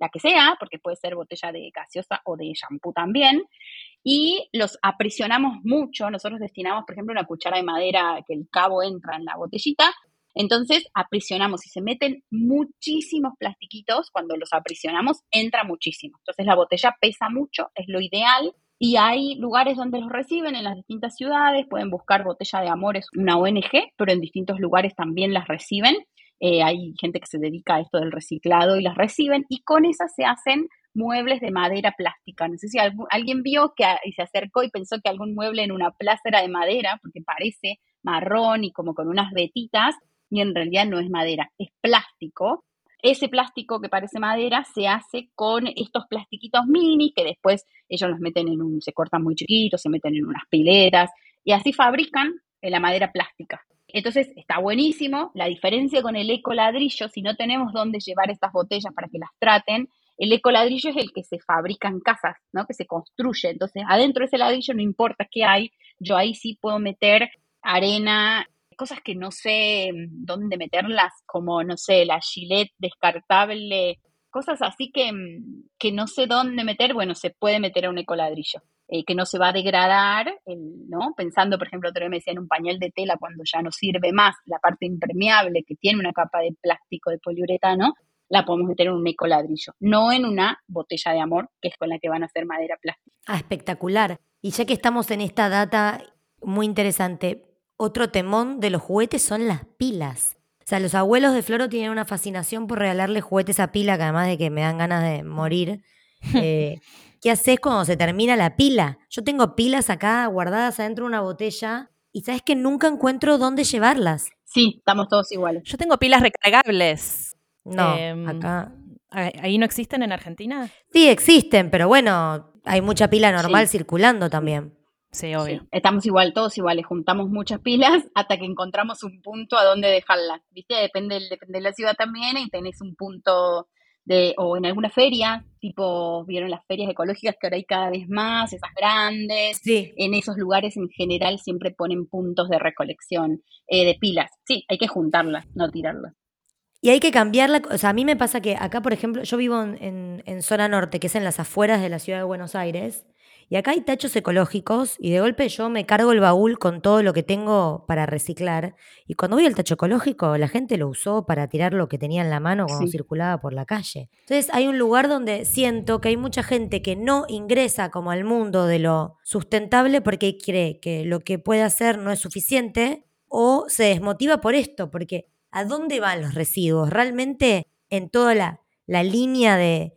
la que sea, porque puede ser botella de gaseosa o de shampoo también, y los aprisionamos mucho. Nosotros destinamos, por ejemplo, una cuchara de madera que el cabo entra en la botellita, entonces, aprisionamos. Si se meten muchísimos plastiquitos, cuando los aprisionamos, entra muchísimo. Entonces, la botella pesa mucho, es lo ideal. Y hay lugares donde los reciben en las distintas ciudades. Pueden buscar Botella de Amores, una ONG, pero en distintos lugares también las reciben. Eh, hay gente que se dedica a esto del reciclado y las reciben. Y con esas se hacen muebles de madera plástica. No sé si alguien vio que y se acercó y pensó que algún mueble en una plaza era de madera, porque parece marrón y como con unas vetitas, y en realidad no es madera, es plástico. Ese plástico que parece madera se hace con estos plastiquitos mini que después ellos los meten en un, se cortan muy chiquitos, se meten en unas piletas y así fabrican la madera plástica. Entonces está buenísimo. La diferencia con el eco ladrillo, si no tenemos dónde llevar estas botellas para que las traten, el eco ladrillo es el que se fabrica en casas, ¿no? Que se construye. Entonces, adentro de ese ladrillo no importa qué hay, yo ahí sí puedo meter arena, cosas que no sé dónde meterlas, como, no sé, la gilet descartable, cosas así que, que no sé dónde meter, bueno, se puede meter a un ecoladrillo. Eh, que no se va a degradar, ¿no? Pensando, por ejemplo, otra vez me decía en un pañal de tela cuando ya no sirve más, la parte impermeable que tiene una capa de plástico, de poliuretano, la podemos meter en un ecoladrillo, no en una botella de amor, que es con la que van a hacer madera plástica. Ah, espectacular. Y ya que estamos en esta data muy interesante, otro temón de los juguetes son las pilas. O sea, los abuelos de Floro tienen una fascinación por regalarle juguetes a pila, que además de que me dan ganas de morir. [LAUGHS] Eh, ¿Qué haces cuando se termina la pila? Yo tengo pilas acá guardadas adentro de una botella y sabes que nunca encuentro dónde llevarlas. Sí, estamos todos iguales. Yo tengo pilas recargables. No, em, acá. ¿Ahí no existen en Argentina? Sí, existen, pero bueno, hay mucha pila normal circulando también. Sí, obvio. estamos igual, todos iguales, juntamos muchas pilas [LAUGHS] hasta que encontramos un punto a donde dejarlas. ¿Viste? Depende, depende de la ciudad también y tenés un punto de, o en alguna feria, tipo, vieron las ferias ecológicas que ahora hay cada vez más, esas grandes. Sí. En esos lugares en general siempre ponen puntos de recolección eh, de pilas. Sí, hay que juntarlas, no tirarlas. Y hay que cambiarla, o sea, a mí me pasa que acá, por ejemplo, yo vivo en, en zona norte, que es en las afueras de la ciudad de Buenos Aires, y acá hay tachos ecológicos y de golpe yo me cargo el baúl con todo lo que tengo para reciclar. Y cuando voy al tacho ecológico, la gente lo usó para tirar lo que tenía en la mano cuando circulaba por la calle. Entonces hay un lugar donde siento que hay mucha gente que no ingresa como al mundo de lo sustentable porque cree que lo que puede hacer no es suficiente o se desmotiva por esto, porque ¿a dónde van los residuos? Realmente en toda la, la línea de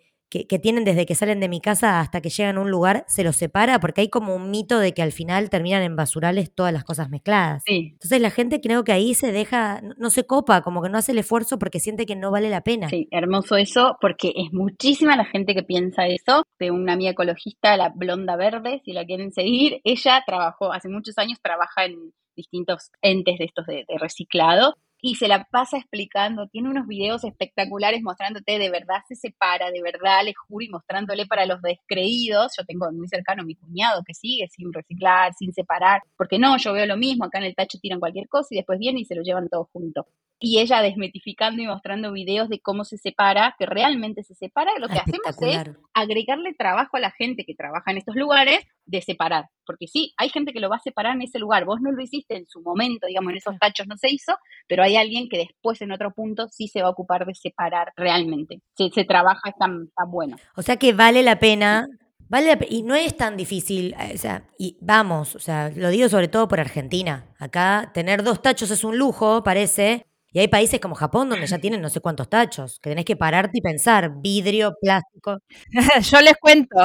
que, tienen desde que salen de mi casa hasta que llegan a un lugar, se los separa, porque hay como un mito de que al final terminan en basurales todas las cosas mezcladas. Entonces la gente creo que ahí se deja, no se copa, como que no hace el esfuerzo porque siente que no vale la pena. Sí, hermoso eso, porque es muchísima la gente que piensa eso. De una amiga ecologista, la Blonda Verde, si la quieren seguir, ella trabajó, hace muchos años trabaja en distintos entes de estos de reciclado y se la pasa explicando, tiene unos videos espectaculares mostrándote de verdad se separa, de verdad le juro y mostrándole para los descreídos, yo tengo muy cercano a mi cuñado que sigue sin reciclar, sin separar, porque no, yo veo lo mismo, acá en el tacho tiran cualquier cosa y después vienen y se lo llevan todo junto. Y ella desmetificando y mostrando videos de cómo se separa, que realmente se separa, lo que hacemos es agregarle trabajo a la gente que trabaja en estos lugares de separar. Porque sí, hay gente que lo va a separar en ese lugar. Vos no lo hiciste en su momento, digamos, en esos tachos no se hizo, pero hay alguien que después en otro punto sí se va a ocupar de separar realmente. Si se trabaja tan, tan bueno. O sea que vale la pena Vale y no es tan difícil, eh, o sea, y vamos, o sea, lo digo sobre todo por Argentina. Acá tener dos tachos es un lujo, parece, y hay países como Japón donde ya tienen no sé cuántos tachos, que tenés que pararte y pensar, vidrio, plástico. [LAUGHS] Yo les cuento,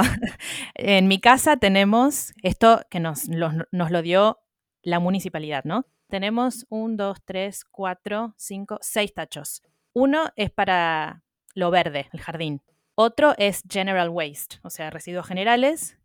en mi casa tenemos esto que nos, nos lo dio la municipalidad, ¿no? Tenemos un, dos, tres, cuatro, cinco, seis tachos. Uno es para lo verde, el jardín. Otro es general waste, o sea, residuos generales.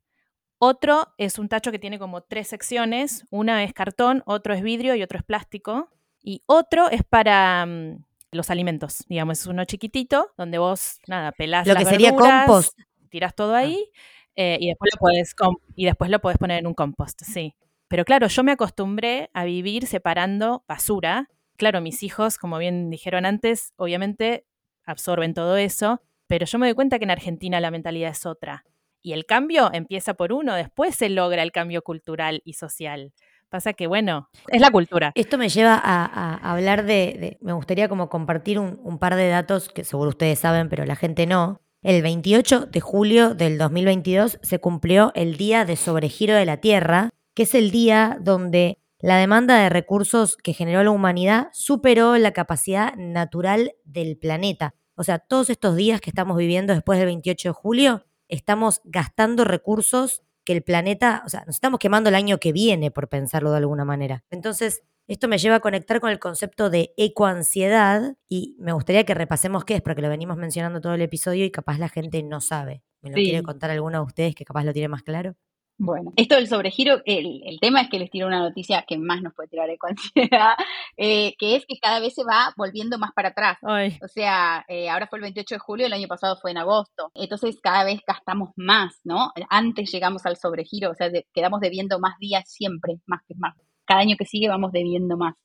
Otro es un tacho que tiene como tres secciones. Una es cartón, otro es vidrio y otro es plástico. Y otro es para mm, los alimentos, digamos, es uno chiquitito donde vos, nada, pelás Lo que sería compost. Tirás todo ahí eh, y, después lo podés y después lo podés poner en un compost, sí. Pero claro, yo me acostumbré a vivir separando basura. Claro, mis hijos, como bien dijeron antes, obviamente absorben todo eso, pero yo me doy cuenta que en Argentina la mentalidad es otra. Y el cambio empieza por uno, después se logra el cambio cultural y social. Pasa que, bueno, es la cultura. Esto me lleva a, hablar de, me gustaría como compartir un, par de datos que seguro ustedes saben, pero la gente no. El 28 de julio del 2022 se cumplió el Día de Sobregiro de la Tierra, que es el día donde la demanda de recursos que generó la humanidad superó la capacidad natural del planeta. O sea, todos estos días que estamos viviendo después del 28 de julio, estamos gastando recursos que el planeta, o sea, nos estamos quemando el año que viene, por pensarlo de alguna manera. Entonces, esto me lleva a conectar con el concepto de ecoansiedad y me gustaría que repasemos qué es, porque lo venimos mencionando todo el episodio y capaz la gente no sabe. ¿Me lo Sí. quiere contar alguno de ustedes que capaz lo tiene más claro? Bueno, esto del sobregiro, el, el tema es que les tiro una noticia que más nos puede tirar ecoansiedad, [LAUGHS] eh, que es que cada vez se va volviendo más para atrás. Ay, O sea, eh, ahora fue el 28 de julio, el año pasado fue en agosto. Entonces cada vez gastamos más, ¿no? Antes llegamos al sobregiro, o sea, de- quedamos debiendo más días siempre, más que más. Cada año que sigue vamos debiendo más.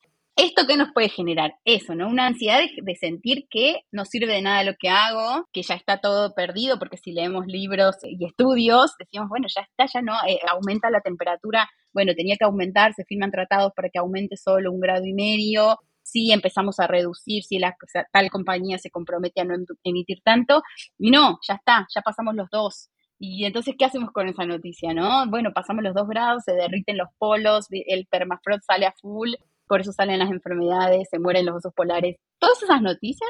¿Esto qué nos puede generar? Eso, ¿no? Una ansiedad de, sentir que no sirve de nada lo que hago, que ya está todo perdido, porque si leemos libros y estudios, decimos, bueno, ya está, ya no, eh, aumenta la temperatura, bueno, tenía que aumentar, se firman tratados para que aumente solo un grado y medio, si empezamos a reducir, si la, tal compañía se compromete a no em- emitir tanto, y no, ya está, ya pasamos los dos. Y entonces, ¿qué hacemos con esa noticia, no? Bueno, pasamos los dos grados, se derriten los polos, el permafrost sale a full, por eso salen las enfermedades, se mueren los osos polares. Todas esas noticias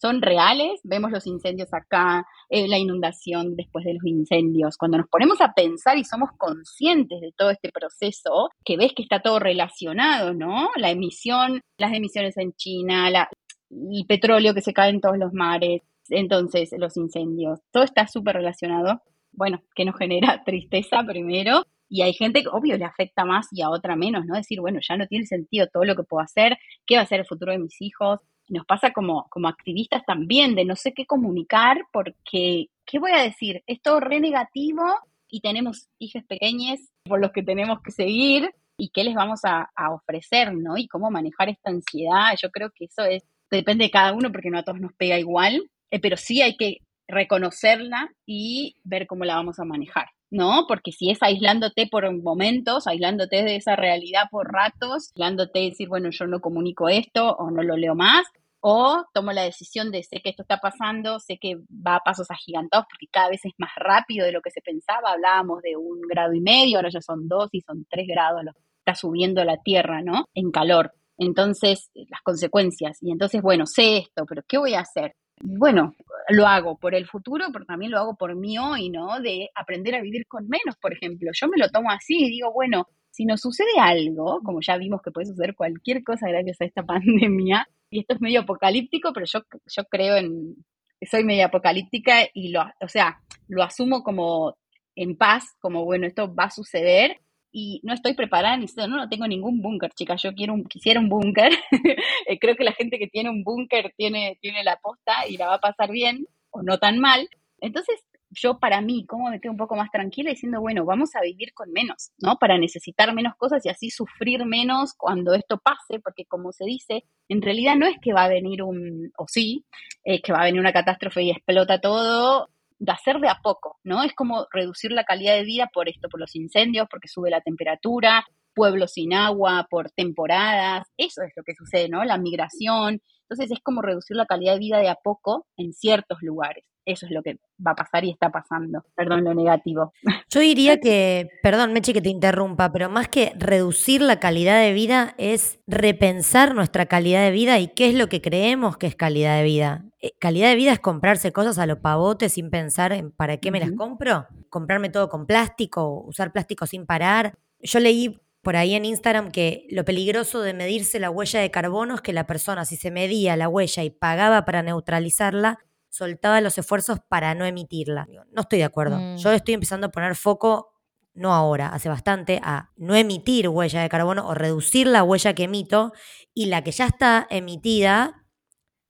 son reales, vemos los incendios acá, eh, la inundación después de los incendios. Cuando nos ponemos a pensar y somos conscientes de todo este proceso, que ves que está todo relacionado, ¿no? La emisión, las emisiones en China, el petróleo que se cae en todos los mares, entonces los incendios, todo está súper relacionado. Bueno, que nos genera [LAUGHS] tristeza primero, y hay gente que, obvio, le afecta más y a otra menos, ¿no? Decir, bueno, ya no tiene sentido todo lo que puedo hacer, ¿qué va a ser el futuro de mis hijos? Nos pasa como, como activistas también, de no sé qué comunicar, porque, ¿qué voy a decir? Es todo re negativo y tenemos hijos pequeños por los que tenemos que seguir y qué les vamos a, a ofrecer, ¿no? Y cómo manejar esta ansiedad. Yo creo que eso es, depende de cada uno porque no a todos nos pega igual, eh, pero sí hay que reconocerla y ver cómo la vamos a manejar, ¿no? Porque si es aislándote por momentos, aislándote de esa realidad por ratos, aislándote y decir, bueno, yo no comunico esto o no lo leo más, o tomo la decisión de sé que esto está pasando, sé que va a pasos agigantados porque cada vez es más rápido de lo que se pensaba, hablábamos de un grado y medio, ahora ya son dos y son tres grados, lo está subiendo la Tierra, ¿no? En calor. Entonces, las consecuencias. Y entonces, bueno, sé esto, pero ¿qué voy a hacer? Bueno, lo hago por el futuro, pero también lo hago por mí hoy, ¿no? De aprender a vivir con menos, por ejemplo. Yo me lo tomo así y digo, bueno, si nos sucede algo, como ya vimos que puede suceder cualquier cosa gracias a esta [LAUGHS] pandemia, y esto es medio apocalíptico, pero yo, yo creo en, soy medio apocalíptica y lo, o sea, lo asumo como en paz, como bueno, esto va a suceder y no estoy preparada no, no tengo ningún búnker, chicas, yo quiero un, quisiera un búnker, [LAUGHS] Eh, creo que la gente que tiene un búnker tiene, tiene la posta y la va a pasar bien o no tan mal, entonces yo para mí, ¿cómo me quedo un poco más tranquila diciendo, bueno, vamos a vivir con menos, ¿no? Para necesitar menos cosas y así sufrir menos cuando esto pase, porque como se dice, en realidad no es que va a venir un, o sí, es que va a venir una catástrofe y explota todo, de hacer de a poco, ¿no? Es como reducir la calidad de vida por esto, por los incendios, porque sube la temperatura, pueblos sin agua, por temporadas, eso es lo que sucede, ¿no? La migración. Entonces es como reducir la calidad de vida de a poco en ciertos lugares. Eso es lo que va a pasar y está pasando. Perdón lo negativo. Yo diría que, perdón, Meche, que te interrumpa, pero más que reducir la calidad de vida es repensar nuestra calidad de vida y qué es lo que creemos que es calidad de vida. Eh, Calidad de vida es comprarse cosas a lo pavote sin pensar en para qué me las compro, comprarme todo con plástico, usar plástico sin parar. Yo leí por ahí en Instagram que lo peligroso de medirse la huella de carbono es que la persona, si se medía la huella y pagaba para neutralizarla, soltaba los esfuerzos para no emitirla. No estoy de acuerdo. Mm. Yo estoy empezando a poner foco, no ahora, hace bastante, a no emitir huella de carbono o reducir la huella que emito y la que ya está emitida,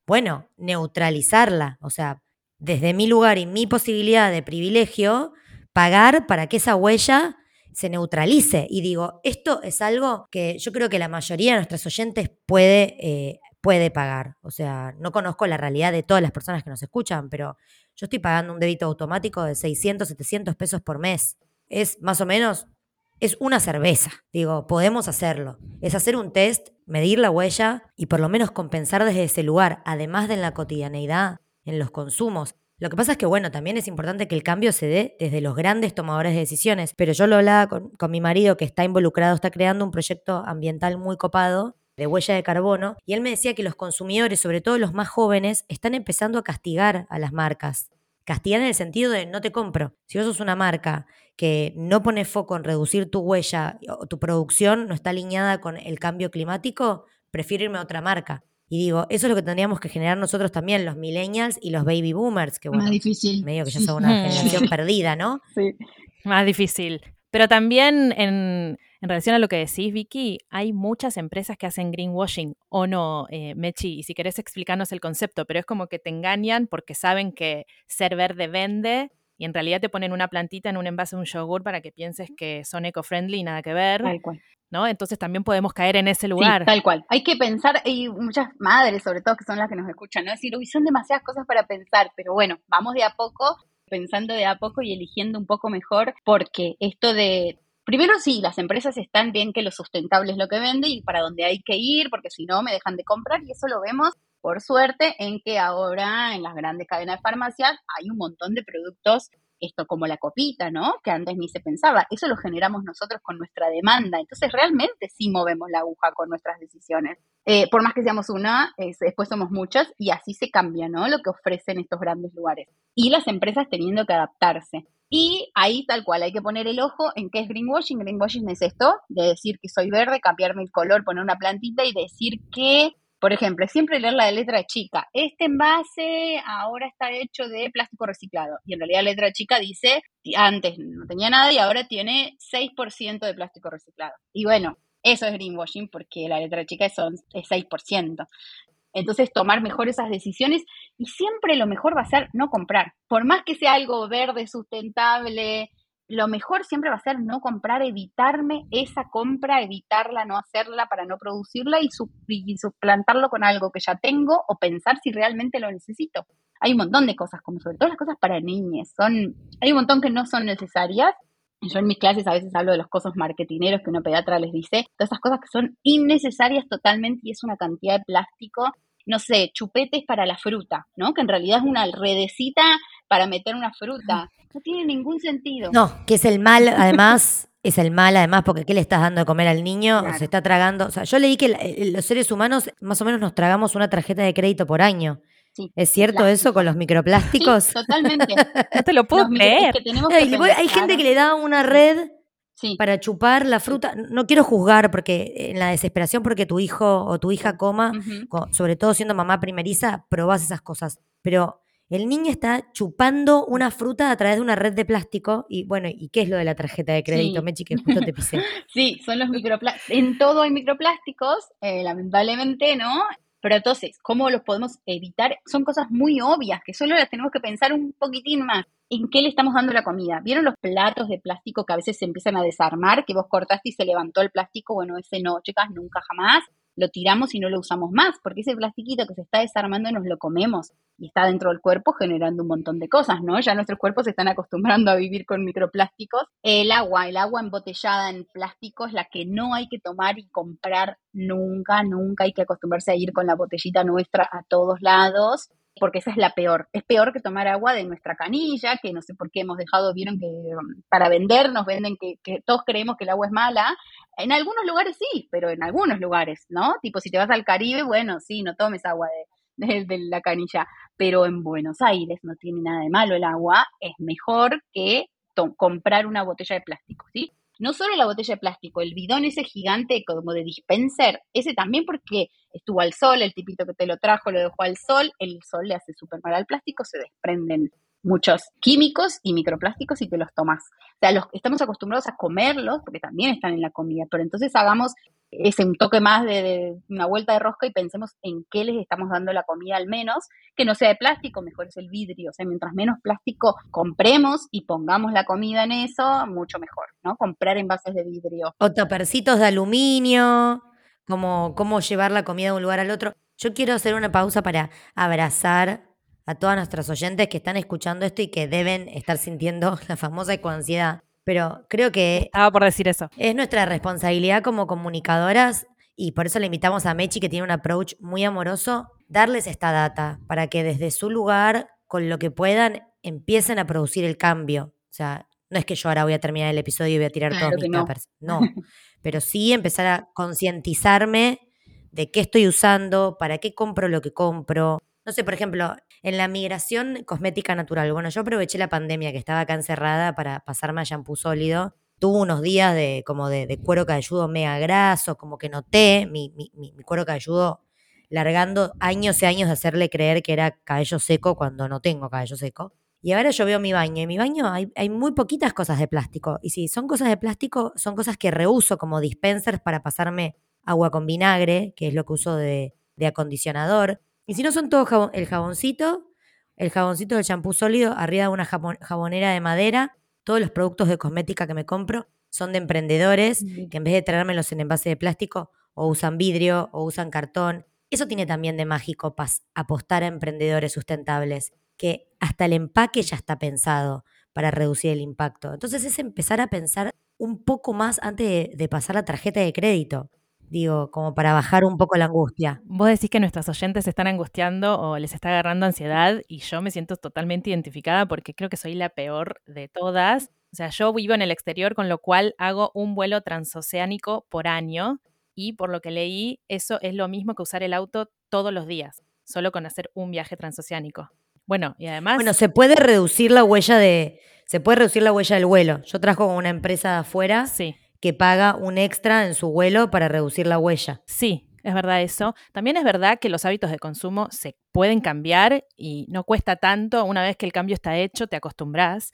bueno, neutralizarla. O sea, desde mi lugar y mi posibilidad de privilegio, pagar para que esa huella se neutralice. Y digo, esto es algo que yo creo que la mayoría de nuestros oyentes puede, eh, puede pagar. O sea, no conozco la realidad de todas las personas que nos escuchan, pero yo estoy pagando un débito automático de 600, 700 pesos por mes. Es más o menos, es una cerveza. Digo, podemos hacerlo. Es hacer un test, medir la huella y por lo menos compensar desde ese lugar, además de en la cotidianeidad, en los consumos. Lo que pasa es que, bueno, también es importante que el cambio se dé desde los grandes tomadores de decisiones. Pero yo lo hablaba con, con mi marido que está involucrado, está creando un proyecto ambiental muy copado de huella de carbono, y él me decía que los consumidores, sobre todo los más jóvenes, están empezando a castigar a las marcas. castigar en el sentido de no te compro. Si vos sos una marca que no pone foco en reducir tu huella o tu producción no está alineada con el cambio climático, prefiero irme a otra marca. Y digo, eso es lo que tendríamos que generar nosotros también, los millennials y los baby boomers, que bueno, Más difícil. medio que ya son una generación perdida, ¿no? Sí. Más difícil. Pero también en, en relación a lo que decís, Vicky, hay muchas empresas que hacen greenwashing, o no, eh, Mechi, y si querés explicarnos el concepto, pero es como que te engañan porque saben que ser verde vende y en realidad te ponen una plantita en un envase de un yogur para que pienses que son eco-friendly y nada que ver, Tal cual. ¿No? Entonces también podemos caer en ese lugar. Sí, tal cual. Hay que pensar, y muchas madres, sobre todo, que son las que nos escuchan, ¿no? Decir, uy, son demasiadas cosas para pensar, pero bueno, vamos de a poco, pensando de a poco y eligiendo un poco mejor, porque esto de. Primero sí, las empresas están bien que lo sustentable es lo que vende y para dónde hay que ir, porque si no me dejan de comprar y eso lo vemos por suerte en que ahora en las grandes cadenas de farmacias hay un montón de productos esto como la copita, ¿no? Que antes ni se pensaba. Eso lo generamos nosotros con nuestra demanda. Entonces, realmente sí movemos la aguja con nuestras decisiones. Eh, por más que seamos una, es, después somos muchas y así se cambia, ¿no? Lo que ofrecen estos grandes lugares. Y las empresas teniendo que adaptarse. Y ahí tal cual hay que poner el ojo en qué es greenwashing. Greenwashing es esto, de decir que soy verde, cambiarme el color, poner una plantita y decir que por ejemplo, siempre leer la letra chica. Este envase ahora está hecho de plástico reciclado. Y en realidad la letra chica dice, antes no tenía nada y ahora tiene 6% de plástico reciclado. Y bueno, eso es greenwashing porque la letra chica es 6%. Entonces, tomar mejor esas decisiones y siempre lo mejor va a ser no comprar. Por más que sea algo verde, sustentable, lo mejor siempre va a ser no comprar, evitarme esa compra, evitarla, no hacerla para no producirla y, su- y suplantarlo con algo que ya tengo o pensar si realmente lo necesito. Hay un montón de cosas, como sobre todo las cosas para niñas. Son, hay un montón que no son necesarias. Yo en mis clases a veces hablo de los cosas marketineros que una pediatra les dice, todas esas cosas que son innecesarias totalmente y es una cantidad de plástico no sé, chupetes para la fruta, ¿no? Que en realidad es una redecita para meter una fruta. No tiene ningún sentido. No, que es el mal, además, [LAUGHS] es el mal, además, porque ¿qué le estás dando de comer al niño? Claro. Se está tragando. O sea, yo leí que eh, los seres humanos más o menos nos tragamos una tarjeta de crédito por año. Sí, ¿Es cierto eso con los [LAUGHS] Sí, microplásticos? totalmente. [LAUGHS] No te lo puedo Los creer. que tenemos que voy- hay gente que le da una red Sí, para chupar la fruta. No quiero juzgar porque en la desesperación porque tu hijo o tu hija coma, sobre todo siendo mamá primeriza, probás esas cosas. Pero el niño está chupando una fruta a través de una red de plástico. Y bueno, ¿y qué es lo de la tarjeta de crédito, Sí. Mechi? Que justo te pisé. [LAUGHS] Sí, son los microplásticos. En todo hay microplásticos, eh, lamentablemente, ¿no? Pero entonces, ¿cómo los podemos evitar? Son cosas muy obvias que solo las tenemos que pensar un poquitín más. ¿En qué le estamos dando la comida? ¿Vieron los platos de plástico que a veces se empiezan a desarmar? Que vos cortaste y se levantó el plástico. Bueno, ese no, chicas, nunca jamás. Lo tiramos y no lo usamos más, porque ese plastiquito que se está desarmando nos lo comemos y está dentro del cuerpo generando un montón de cosas, ¿no? Ya nuestros cuerpos se están acostumbrando a vivir con microplásticos. El agua, el agua embotellada en plástico es la que no hay que tomar y comprar nunca, nunca hay que acostumbrarse a ir con la botellita nuestra a todos lados, porque esa es la peor. Es peor que tomar agua de nuestra canilla, que no sé por qué hemos dejado, vieron que um, para vender nos venden que, todos creemos que el agua es mala. En algunos lugares sí, pero en algunos lugares, ¿no? Tipo, si te vas al Caribe, bueno, sí, no tomes agua de, [LAUGHS] de, la canilla, pero en Buenos Aires no tiene nada de malo el agua, es mejor que comprar una botella de plástico, ¿sí? No solo la botella de plástico, el bidón ese gigante como de dispenser, ese también porque estuvo al sol, el tipito que te lo trajo lo dejó al sol, el sol le hace súper mal al plástico, se desprenden muchos químicos y microplásticos y te los tomas. O sea, los, estamos acostumbrados a comerlos porque también están en la comida, pero entonces hagamos ese un toque más de, una vuelta de rosca y pensemos en qué les estamos dando la comida al menos, que no sea de plástico, mejor es el vidrio, o sea, mientras menos plástico compremos y pongamos la comida en eso, mucho mejor, ¿no? Comprar envases de vidrio. O topercitos de aluminio, como cómo llevar la comida de un lugar al otro. Yo quiero hacer una pausa para abrazar a todas nuestras oyentes que están escuchando esto y que deben estar sintiendo [LAUGHS] la famosa ecoansiedad. Pero creo que Estaba por decir eso. es nuestra responsabilidad como comunicadoras y por eso le invitamos a Mechi, que tiene un approach muy amoroso, darles esta data para que desde su lugar, con lo que puedan, empiecen a producir el cambio. O sea, no es que yo ahora voy a terminar el episodio y voy a tirar Claro todos mis no. No, [LAUGHS] pero sí empezar a concientizarme de qué estoy usando, para qué compro lo que compro. No sé, por ejemplo, en la migración cosmética natural. Bueno, yo aproveché la pandemia que estaba acá encerrada para pasarme a shampoo sólido. Tuve unos días de como de, de cuero cabelludo mega graso, como que noté mi, mi, mi, cuero cabelludo largando años y años de hacerle creer que era cabello seco cuando no tengo cabello seco. Y ahora yo veo mi baño. En mi baño hay, hay, muy poquitas cosas de plástico. Y si son cosas de plástico, son cosas que reuso como dispensers para pasarme agua con vinagre, que es lo que uso de, de acondicionador. Y si no son todo jabón, el jaboncito, el jaboncito del champú sólido arriba de una jabonera de madera. Todos los productos de cosmética que me compro son de emprendedores que en vez de traérmelos en envase de plástico o usan vidrio o usan cartón. Eso tiene también de mágico apostar a emprendedores sustentables, que hasta el empaque ya está pensado para reducir el impacto. Entonces es empezar a pensar un poco más antes de, de pasar la tarjeta de crédito digo, como para bajar un poco la angustia. Vos decís que nuestros oyentes se están angustiando o les está agarrando ansiedad y yo me siento totalmente identificada porque creo que soy la peor de todas. O sea, yo vivo en el exterior, con lo cual hago un vuelo transoceánico por año y por lo que leí, eso es lo mismo que usar el auto todos los días, solo con hacer un viaje transoceánico. Bueno, y además... Bueno, se puede reducir la huella de... Se puede reducir la huella del vuelo. Yo trabajo con una empresa de afuera sí que paga un extra en su vuelo para reducir la huella. Sí, es verdad eso. También es verdad que los hábitos de consumo se pueden cambiar y no cuesta tanto. Una vez que el cambio está hecho, te acostumbras.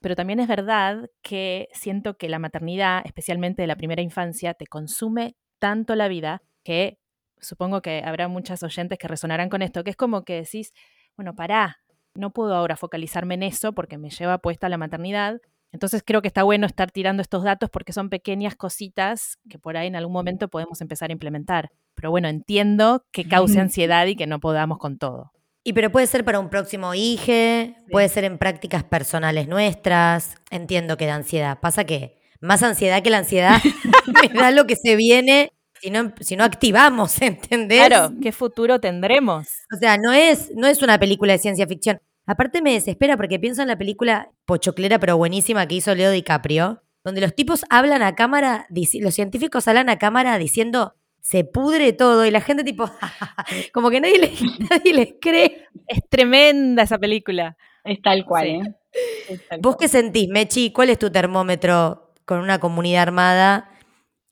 Pero también es verdad que siento que la maternidad, especialmente de la primera infancia, te consume tanto la vida que supongo que habrá muchas oyentes que resonarán con esto, que es como que decís, bueno, pará, no puedo ahora focalizarme en eso porque me lleva puesta la maternidad, entonces creo que está bueno estar tirando estos datos porque son pequeñas cositas que por ahí en algún momento podemos empezar a implementar. Pero bueno, entiendo que cause [LAUGHS] ansiedad y que no podamos con todo. Y pero puede ser para un próximo IGE, sí. puede ser en prácticas personales nuestras. Entiendo que da ansiedad. Pasa que más ansiedad que la ansiedad [LAUGHS] me da lo que se viene si no, si no activamos, [LAUGHS] ¿entendés? Claro, ¿qué futuro tendremos? O sea, no es, no es una película de ciencia ficción. Aparte me desespera porque pienso en la película pochoclera pero buenísima que hizo Leo DiCaprio, donde los tipos hablan a cámara, los científicos hablan a cámara diciendo se pudre todo y la gente tipo, [LAUGHS] como que nadie, le, [LAUGHS] nadie les cree. Es tremenda esa película. Es tal cual, sí. ¿eh? Es tal ¿Vos cual. qué sentís, Mechi? ¿Cuál es tu termómetro con una comunidad armada?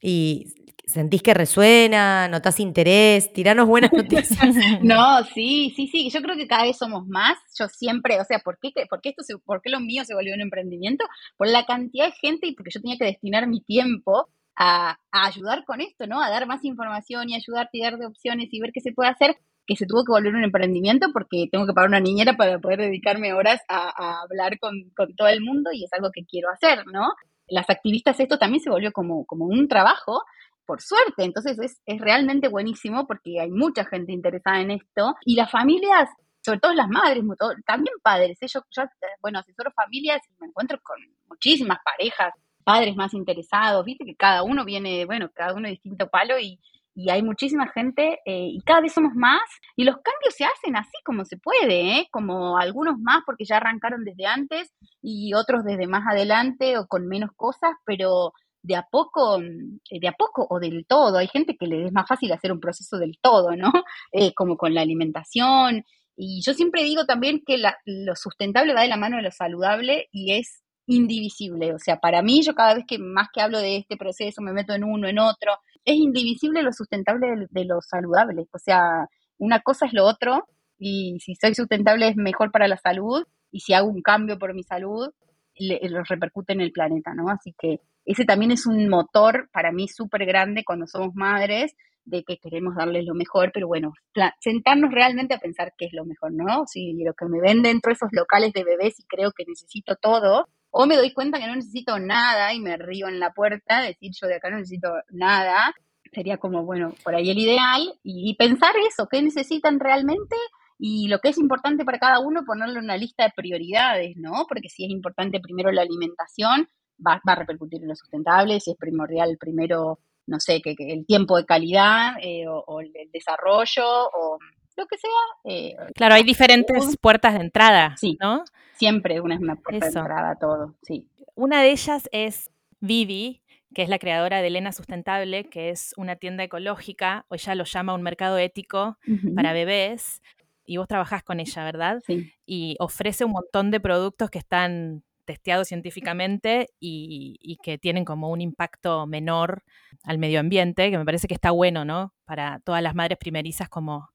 Y ¿Sentís que resuena? ¿Notás interés? Tiranos buenas [LAUGHS] noticias. no, sí, sí, sí. Yo creo que cada vez somos más. Yo siempre, o sea, ¿por qué, por qué, esto se, ¿por qué lo mío se volvió un emprendimiento? Por la cantidad de gente y porque yo tenía que destinar mi tiempo a, a ayudar con esto, ¿no? A dar más información y ayudarte y dar de opciones y ver qué se puede hacer que se tuvo que volver un emprendimiento porque tengo que pagar una niñera para poder dedicarme horas a, a hablar con, con, todo el mundo y es algo que quiero hacer, ¿no? Las activistas esto también se volvió como, como un trabajo por suerte. Entonces es, es realmente buenísimo porque hay mucha gente interesada en esto y las familias sobre todo las madres, también padres. ¿eh? Yo, yo, bueno, asesoro familias y me encuentro con muchísimas parejas, padres más interesados, viste que cada uno viene, bueno, cada uno de distinto palo y, y hay muchísima gente eh, y cada vez somos más y los cambios se hacen así como se puede, ¿eh? como algunos más porque ya arrancaron desde antes y otros desde más adelante o con menos cosas, pero de a poco, de a poco o del todo. Hay gente que le es más fácil hacer un proceso del todo, ¿no? [LAUGHS] Eh, como con la alimentación. Y yo siempre digo también que la, lo sustentable va de la mano de lo saludable y es indivisible. O sea, para mí, yo cada vez que más que hablo de este proceso, me meto en uno, en otro, es indivisible lo sustentable de, lo saludable. O sea, una cosa es lo otro y si soy sustentable es mejor para la salud y si hago un cambio por mi salud, le, lo repercute en el planeta, ¿no? Así que ese también es un motor para mí súper grande cuando somos madres, de que queremos darles lo mejor, pero bueno, sentarnos realmente a pensar qué es lo mejor, ¿no? Si lo que me ven dentro de esos locales de bebés y creo que necesito todo, o me doy cuenta que no necesito nada y me río en la puerta, decir yo de acá no necesito nada, sería como, bueno, por ahí el ideal, y, pensar eso, qué necesitan realmente y lo que es importante para cada uno, ponerlo en una lista de prioridades, ¿no? Porque si es importante primero la alimentación, va, va a repercutir en lo sustentable, si es primordial primero, no sé, que, que el tiempo de calidad eh, o, o, el desarrollo o lo que sea. Eh, claro, hay diferentes un, puertas de entrada, sí, ¿no? Siempre una es una puerta Eso. de entrada a todo, sí. Una de ellas es Vivi, que es la creadora de Elena Sustentable, que es una tienda ecológica, o ella lo llama un mercado ético uh -huh. para bebés, y vos trabajás con ella, ¿verdad? Sí. Y ofrece un montón de productos que están testeados científicamente y, que tienen como un impacto menor al medio ambiente, que me parece que está bueno, ¿no? Para todas las madres primerizas como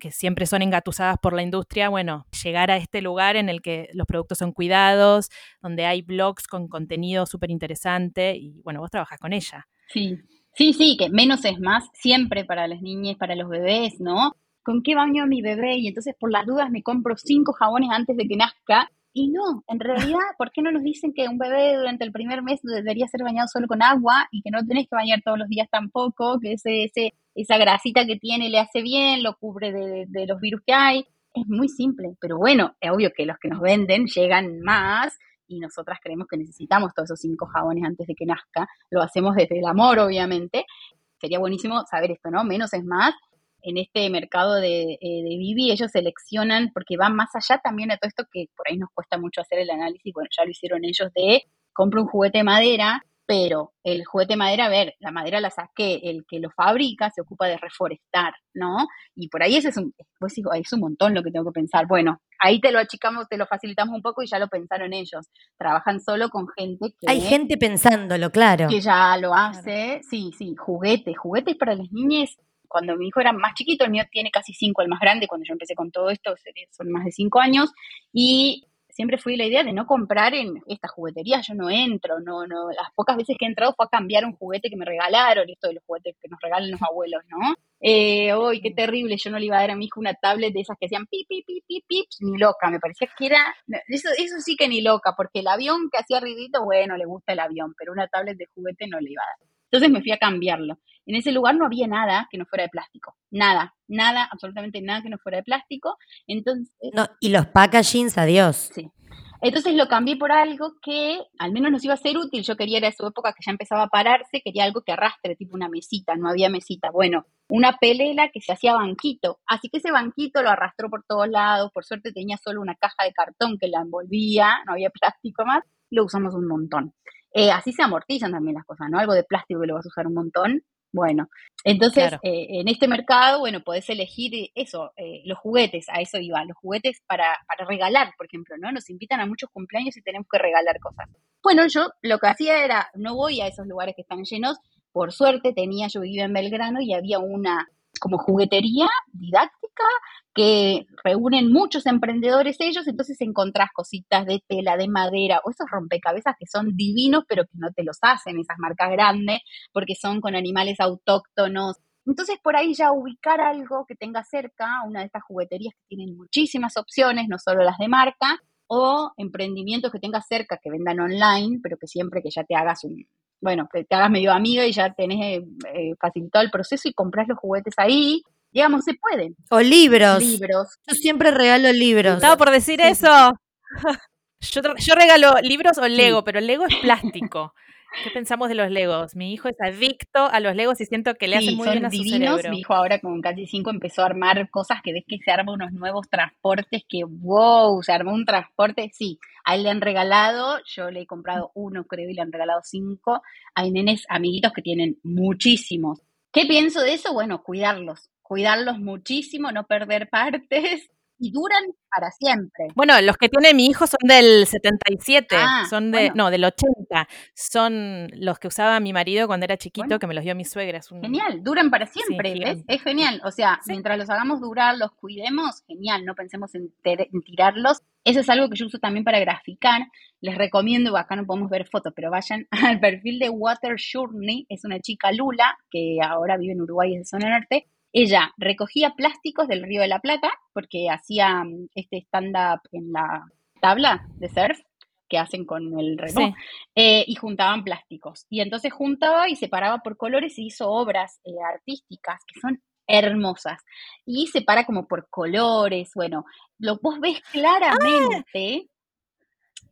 que siempre son engatusadas por la industria, bueno, llegar a este lugar en el que los productos son cuidados, donde hay blogs con contenido súper interesante y bueno, vos trabajas con ella. Sí, sí, sí, que menos es más, siempre para las niñas, para los bebés, ¿no? ¿Con qué baño mi bebé? Y entonces por las dudas me compro cinco jabones antes de que nazca. Y no, en realidad, ¿por qué no nos dicen que un bebé durante el primer mes debería ser bañado solo con agua y que no tenés que bañar todos los días tampoco, que ese, ese esa grasita que tiene le hace bien, lo cubre de, los virus que hay. Es muy simple, pero bueno, es obvio que los que nos venden llegan más y nosotras creemos que necesitamos todos esos cinco jabones antes de que nazca. Lo hacemos desde el amor, obviamente. Sería buenísimo saber esto, ¿no? Menos es más. En este mercado de, eh, de Bibi ellos seleccionan, porque van más allá también de todo esto que por ahí nos cuesta mucho hacer el análisis, bueno, ya lo hicieron ellos de compro un juguete de madera, pero el juguete de madera, a ver, la madera la saqué, el que lo fabrica se ocupa de reforestar, ¿no? Y por ahí ese es un, pues es un montón lo que tengo que pensar. Bueno, ahí te lo achicamos, te lo facilitamos un poco y ya lo pensaron ellos. Trabajan solo con gente que... Hay gente pensándolo, claro. Que ya lo hace, sí, sí, juguetes, juguetes para las niñas. Cuando mi hijo era más chiquito, el mío tiene casi cinco, el más grande, cuando yo empecé con todo esto, son más de cinco años, y siempre fui la idea de no comprar en esta juguetería, yo no entro, no, no, las pocas veces que he entrado fue a cambiar un juguete que me regalaron, esto de los juguetes que nos regalan los abuelos, ¿no? Eh, uy, qué terrible, yo no le iba a dar a mi hijo una tablet de esas que hacían pip, pip, pip, pip, pip, ni loca, me parecía que era, eso, eso sí que ni loca, porque el avión que hacía ruidito, bueno, le gusta el avión, pero una tablet de juguete no le iba a dar. Entonces me fui a cambiarlo. En ese lugar no había nada que no fuera de plástico. Nada, nada, absolutamente nada que no fuera de plástico. Entonces. No, y los packagings, adiós. Sí. Entonces lo cambié por algo que al menos nos iba a ser útil. Yo quería, era su época que ya empezaba a pararse, quería algo que arrastre, tipo una mesita, no había mesita. Bueno, una pelela que se hacía banquito. Así que ese banquito lo arrastró por todos lados. Por suerte tenía solo una caja de cartón que la envolvía, no había [LAUGHS] plástico más. Lo usamos un montón. Eh, así se amortizan también las cosas, ¿no? Algo de plástico que lo vas a usar un montón. Bueno, entonces eh, en este mercado, bueno, podés elegir eso, eh, los juguetes, a eso iba, los juguetes para, para regalar, por ejemplo, ¿no? Nos invitan a muchos cumpleaños y tenemos que regalar cosas. Bueno, yo lo que hacía era, no voy a esos lugares que están llenos, por suerte tenía, yo vivía en Belgrano y había una como juguetería didáctica que reúnen muchos emprendedores ellos, entonces encontrás cositas de tela, de madera, o esos rompecabezas que son divinos, pero que no te los hacen esas marcas grandes, porque son con animales autóctonos. Entonces por ahí ya ubicar algo que tenga cerca, una de estas jugueterías que tienen muchísimas opciones, no solo las de marca, o emprendimientos que tengas cerca que vendan online, pero que siempre que ya te hagas un, bueno, que te hagas medio amiga y ya tenés eh, facilitado el proceso y compras los juguetes ahí, digamos, se pueden. O libros. Libros. Yo siempre regalo libros. Estaba por decir eso. [LAUGHS] Yo, yo, regalo libros o Lego, pero el Lego es plástico. ¿Qué pensamos de los Legos? Mi hijo es adicto a los Legos y siento que le hacen muy bien a su cerebro. Mi hijo ahora con casi cinco empezó a armar cosas que ves que se arma unos nuevos transportes que wow, se armó un transporte, sí, a él le han regalado, yo le he comprado uno creo y le han regalado cinco. Hay nenes amiguitos que tienen muchísimos. ¿Qué pienso de eso? Bueno, cuidarlos, cuidarlos muchísimo, no perder [LAUGHS] partes y duran para siempre. Bueno, los que tiene mi hijo son del 77, ah, son de, no, del 80, son los que usaba mi marido cuando era chiquito, que me los dio mi suegra. Genial, duran para siempre, ¿ves? Es genial, o sea, mientras los hagamos durar, los cuidemos, genial, no pensemos en, tirarlos. Eso es algo que yo uso también para graficar. Les recomiendo, acá no podemos ver fotos, pero vayan [LAUGHS] al perfil de Water Journey, es una chica Lula, que ahora vive en Uruguay y es de zona norte, ella recogía plásticos del Río de la Plata porque hacía mm, este stand-up en la tabla de surf que hacen con el remo eh, y juntaban plásticos. Y entonces juntaba y separaba por colores y hizo obras eh, artísticas que son hermosas. Y separa como por colores. Bueno, lo vos ves claramente.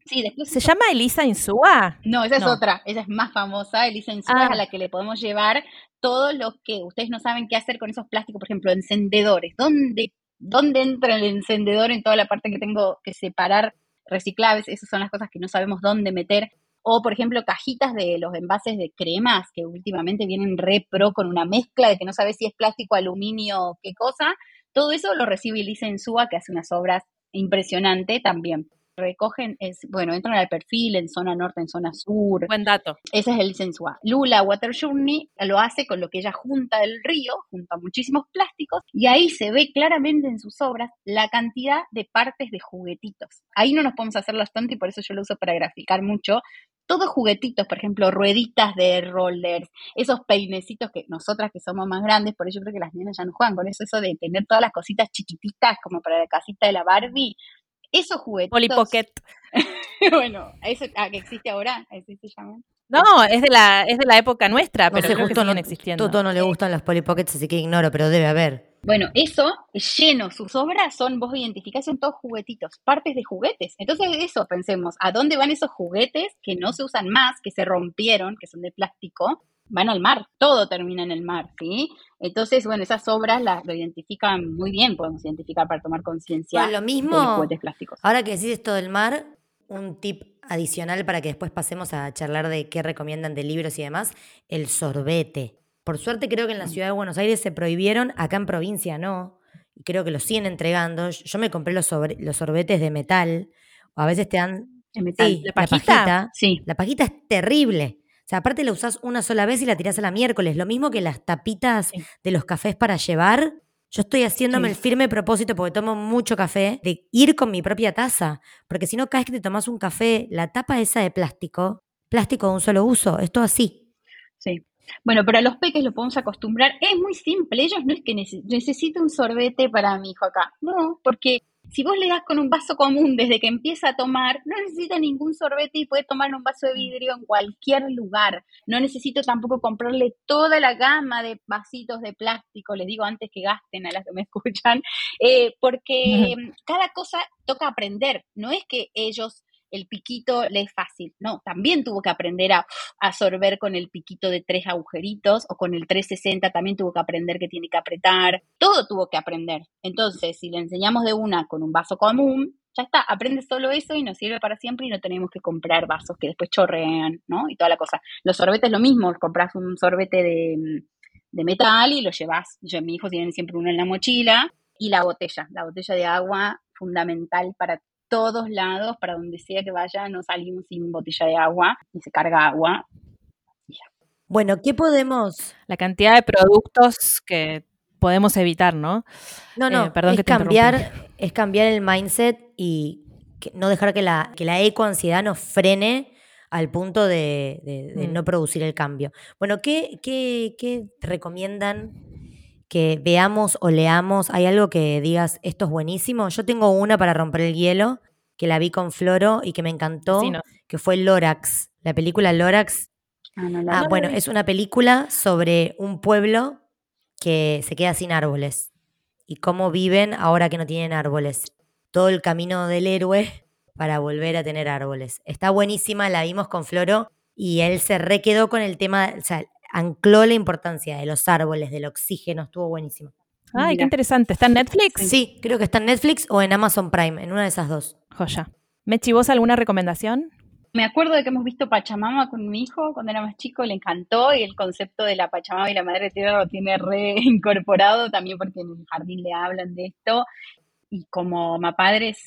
Sí, después ¿Se llama Elisa Insúa? No, esa es otra, esa es más famosa. Elisa Insúa es a ah. la que le podemos llevar todo lo que ustedes no saben qué hacer con esos plásticos, por ejemplo, encendedores. ¿Dónde, dónde entra el encendedor en toda la parte que tengo que separar reciclables? Esas son las cosas que no sabemos dónde meter. O, por ejemplo, cajitas de los envases de cremas que últimamente vienen re pro con una mezcla de que no sabes si es plástico, aluminio, qué cosa. Todo eso lo recibe Elisa Insúa, que hace unas obras impresionantes también recogen es, bueno, entran al perfil en zona norte, en zona sur. Buen dato. Ese es el sensual. Lula Water Journey lo hace con lo que ella junta del río, junta muchísimos plásticos, y ahí se ve claramente en sus obras la cantidad de partes de juguetitos. Ahí no nos podemos hacer los tontos y por eso yo lo uso para graficar mucho. Todos juguetitos, por ejemplo, rueditas de rollers, esos peinecitos que nosotras que somos más grandes, por eso creo que las niñas ya no juegan con eso, eso de tener todas las cositas chiquititas como para la casita de la Barbie, esos juguetes. Polly Pocket. [LAUGHS] bueno, eso ah, que existe ahora, así se llama. No, es de la, es de la época nuestra, pero sé, creo justo que siguen no, existiendo. Toto no le gustan los Polly Pockets, así que ignoro, pero debe haber. Bueno, eso lleno, sus obras son, vos identificás, son todos juguetitos, partes de juguetes. Entonces, eso, pensemos, ¿a dónde van esos juguetes que no se usan más, que se rompieron, que son de plástico? Van al mar, todo termina en el mar, ¿sí? Entonces, bueno, esas obras las, lo identifican muy bien, podemos identificar para tomar conciencia Bueno, lo de los mismo, juguetes plásticos. ahora que decís esto del mar, un tip adicional para que después pasemos a charlar de qué recomiendan de libros y demás, el sorbete. Por suerte creo que en la ciudad de Buenos Aires se prohibieron, acá en provincia no, y creo que lo siguen entregando. Yo me compré los, sobre- los sorbetes de metal, o a veces te dan... Metal. Sí, ¿La la pajita? pajita. Sí, La pajita es terrible. O sea, aparte la usás una sola vez y la tirás a la miércoles. Lo mismo que las tapitas Sí. de los cafés para llevar. Yo estoy haciéndome Sí. el firme propósito, porque tomo mucho café, de ir con mi propia taza. Porque si no, cada vez que te tomas un café, la tapa esa de plástico, plástico de un solo uso, es todo así. Sí. Bueno, pero a los peques los podemos acostumbrar. Es muy simple. Ellos no es que nece- necesite un sorbete para mi hijo acá. No, porque si vos le das con un vaso común desde que empieza a tomar, no necesita ningún sorbete y puede tomar un vaso de vidrio en cualquier lugar. No necesito tampoco comprarle toda la gama de vasitos de plástico, les digo antes que gasten a las que me [LAUGHS] escuchan, eh, porque cada cosa toca aprender. No es que ellos el piquito le es fácil, no, también tuvo que aprender a absorber con el piquito de tres agujeritos o con el 360 también tuvo que aprender que tiene que apretar, todo tuvo que aprender. Entonces, si le enseñamos de una con un vaso común, ya está, aprende solo eso y nos sirve para siempre y no tenemos que comprar vasos que después chorrean, ¿no? Y toda la cosa. Los sorbetes lo mismo, compras un sorbete de, metal y lo llevas. Yo, mi hijo tiene siempre uno en la mochila y la botella, la botella de agua fundamental para todos lados, para donde sea que vaya, no salimos sin botella de agua y se carga agua. Bueno, ¿qué podemos...? La cantidad de productos que podemos evitar, ¿no? No, no, Eh, perdón es, que te cambiar, es cambiar el mindset y que- no dejar que la, que la ecoansiedad nos frene al punto de, de- de Mm. no producir el cambio. Bueno, ¿qué, qué, qué recomiendan que veamos o leamos? ¿Hay algo que digas, esto es buenísimo? Yo tengo una para romper el hielo, que la vi con Floro y que me encantó, Sí, no. que fue Lorax. La película Lorax Ah, no la Ah, bueno, es una película sobre un pueblo que se queda sin árboles y cómo viven ahora que no tienen árboles. Todo el camino del héroe para volver a tener árboles. Está buenísima, la vimos con Floro y él se requedó con el tema, o sea, ancló la importancia de los árboles, del oxígeno, estuvo buenísimo. Ay, qué interesante. ¿Está en Netflix? Sí, creo que está en Netflix o en Amazon Prime, en una de esas dos. Joya. Mechi, ¿vos alguna recomendación? Me acuerdo de que hemos visto Pachamama con mi hijo cuando era más chico, le encantó y el concepto de la Pachamama y la Madre Tierra lo tiene re [LAUGHS] incorporado también porque en el jardín le hablan de esto y como mapadres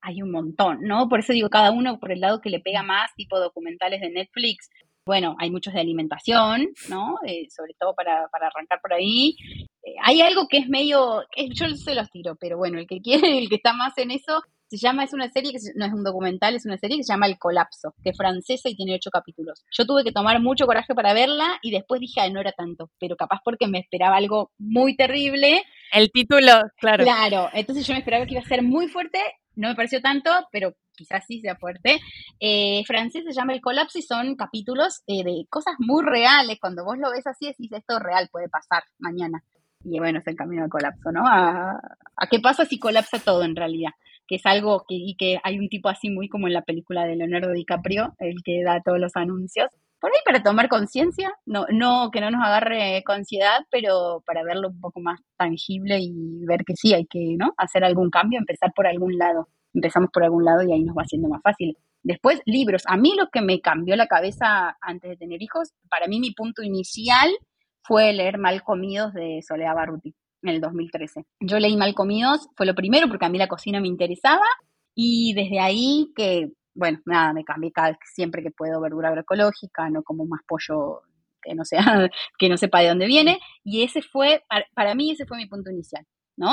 hay un montón, ¿no? Por eso digo, cada uno por el lado que le pega más, tipo documentales de Netflix. Bueno, hay muchos de alimentación, ¿no? Eh, sobre todo para, para arrancar por ahí. Eh, hay algo que es medio, que yo se los tiro, pero bueno, el que quiere, el que está más en eso, se llama, es una serie que no es un documental, es una serie que se llama El Colapso, que es francesa y tiene ocho capítulos. Yo tuve que tomar mucho coraje para verla y después dije, "Ay, no era tanto, pero capaz porque me esperaba algo muy terrible. El título, claro. Claro, entonces yo me esperaba que iba a ser muy fuerte, no me pareció tanto, pero quizás sí sea fuerte. Eh, francés se llama El Colapso y son capítulos eh, de cosas muy reales. Cuando vos lo ves así, decís, esto es real, puede pasar mañana. Y bueno, es el camino al colapso, ¿no? A, qué pasa si colapsa todo en realidad que es algo que, y que hay un tipo así muy como en la película de Leonardo DiCaprio, el que da todos los anuncios. Por ahí para tomar conciencia, no, no que no nos agarre con ansiedad, pero para verlo un poco más tangible y ver que sí hay que ¿no? hacer algún cambio, empezar por algún lado. Empezamos por algún lado y ahí nos va haciendo más fácil. Después, libros. A mí lo que me cambió la cabeza antes de tener hijos, para mí mi punto inicial fue leer Mal Comidos de Soledad Barruti. en el 2013. Yo leí Mal Comidos, fue lo primero porque a mí la cocina me interesaba y desde ahí que, bueno, nada, me cambié cada siempre que puedo verdura agroecológica, no como más pollo que no sea, [LAUGHS] que no sepa de dónde viene, y ese fue, para mí ese fue mi punto inicial,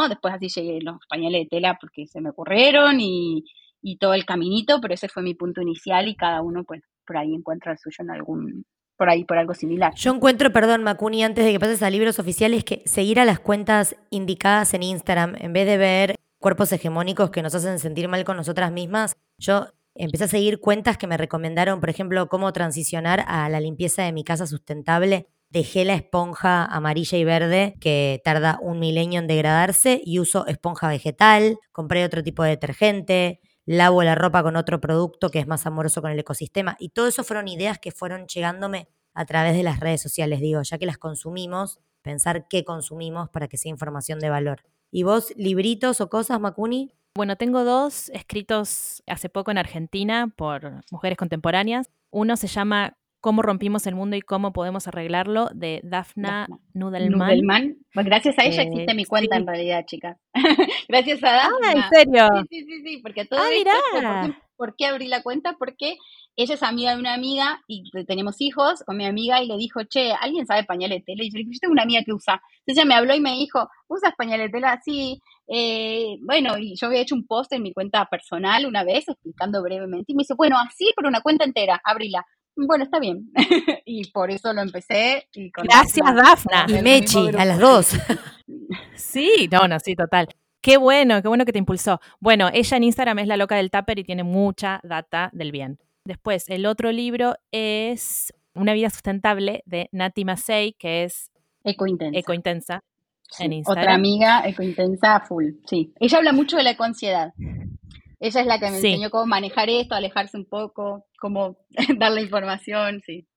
Después así llegué los pañales de tela porque se me ocurrieron y, y todo el caminito, pero ese fue mi punto inicial y cada uno, pues, por ahí encuentra el suyo en algún, por ahí, por algo similar. Yo encuentro, perdón, Macuni, antes de que pases a libros oficiales, que seguir a las cuentas indicadas en Instagram, en vez de ver cuerpos hegemónicos que nos hacen sentir mal con nosotras mismas, yo empecé a seguir cuentas que me recomendaron, por ejemplo, cómo transicionar a la limpieza de mi casa sustentable. Dejé la esponja amarilla y verde que tarda un milenio en degradarse y uso esponja vegetal, compré otro tipo de detergente, lavo la ropa con otro producto que es más amoroso con el ecosistema. Y todo eso fueron ideas que fueron llegándome a través de las redes sociales, digo, ya que las consumimos, pensar qué consumimos para que sea información de valor. ¿Y vos, libritos o cosas, Macuni? Bueno, tengo dos escritos hace poco en Argentina por mujeres contemporáneas. Uno se llama Cómo rompimos el mundo y cómo podemos arreglarlo, de Dafna Nudelman. Nudelman. Pues gracias a ella existe mi cuenta en realidad, chicas. [LAUGHS] gracias a Dafna. Ah, ¿en serio? Sí, sí, sí, porque todo ah, esto, ¿por qué, abrí la cuenta? Porque ella es amiga de una amiga y tenemos hijos con mi amiga y le dijo, che, ¿alguien sabe pañales de tela? Y yo le dije, yo tengo una amiga que usa. Entonces ella me habló y me dijo, ¿usas pañales de tela? Sí. Eh, bueno, y yo había hecho un post en mi cuenta personal una vez explicando brevemente y me dice, bueno, así, pero una cuenta entera, abrila bueno, está bien. [LAUGHS] y por eso lo empecé. Y Gracias, Dafna. Y Mechi, a las dos. sí, no, no, sí, total. Qué bueno, qué bueno que te impulsó. Bueno, ella en Instagram es la loca del tupper y tiene mucha data del bien. Después, el otro libro es Una vida sustentable de Nati Masei, que es Ecointensa. Ecointensa. en Instagram. Otra amiga ecointensa full, sí. Ella habla mucho de la ecoansiedad. Ella es la que me enseñó cómo manejar esto, alejarse un poco, cómo [LAUGHS] dar la información, sí.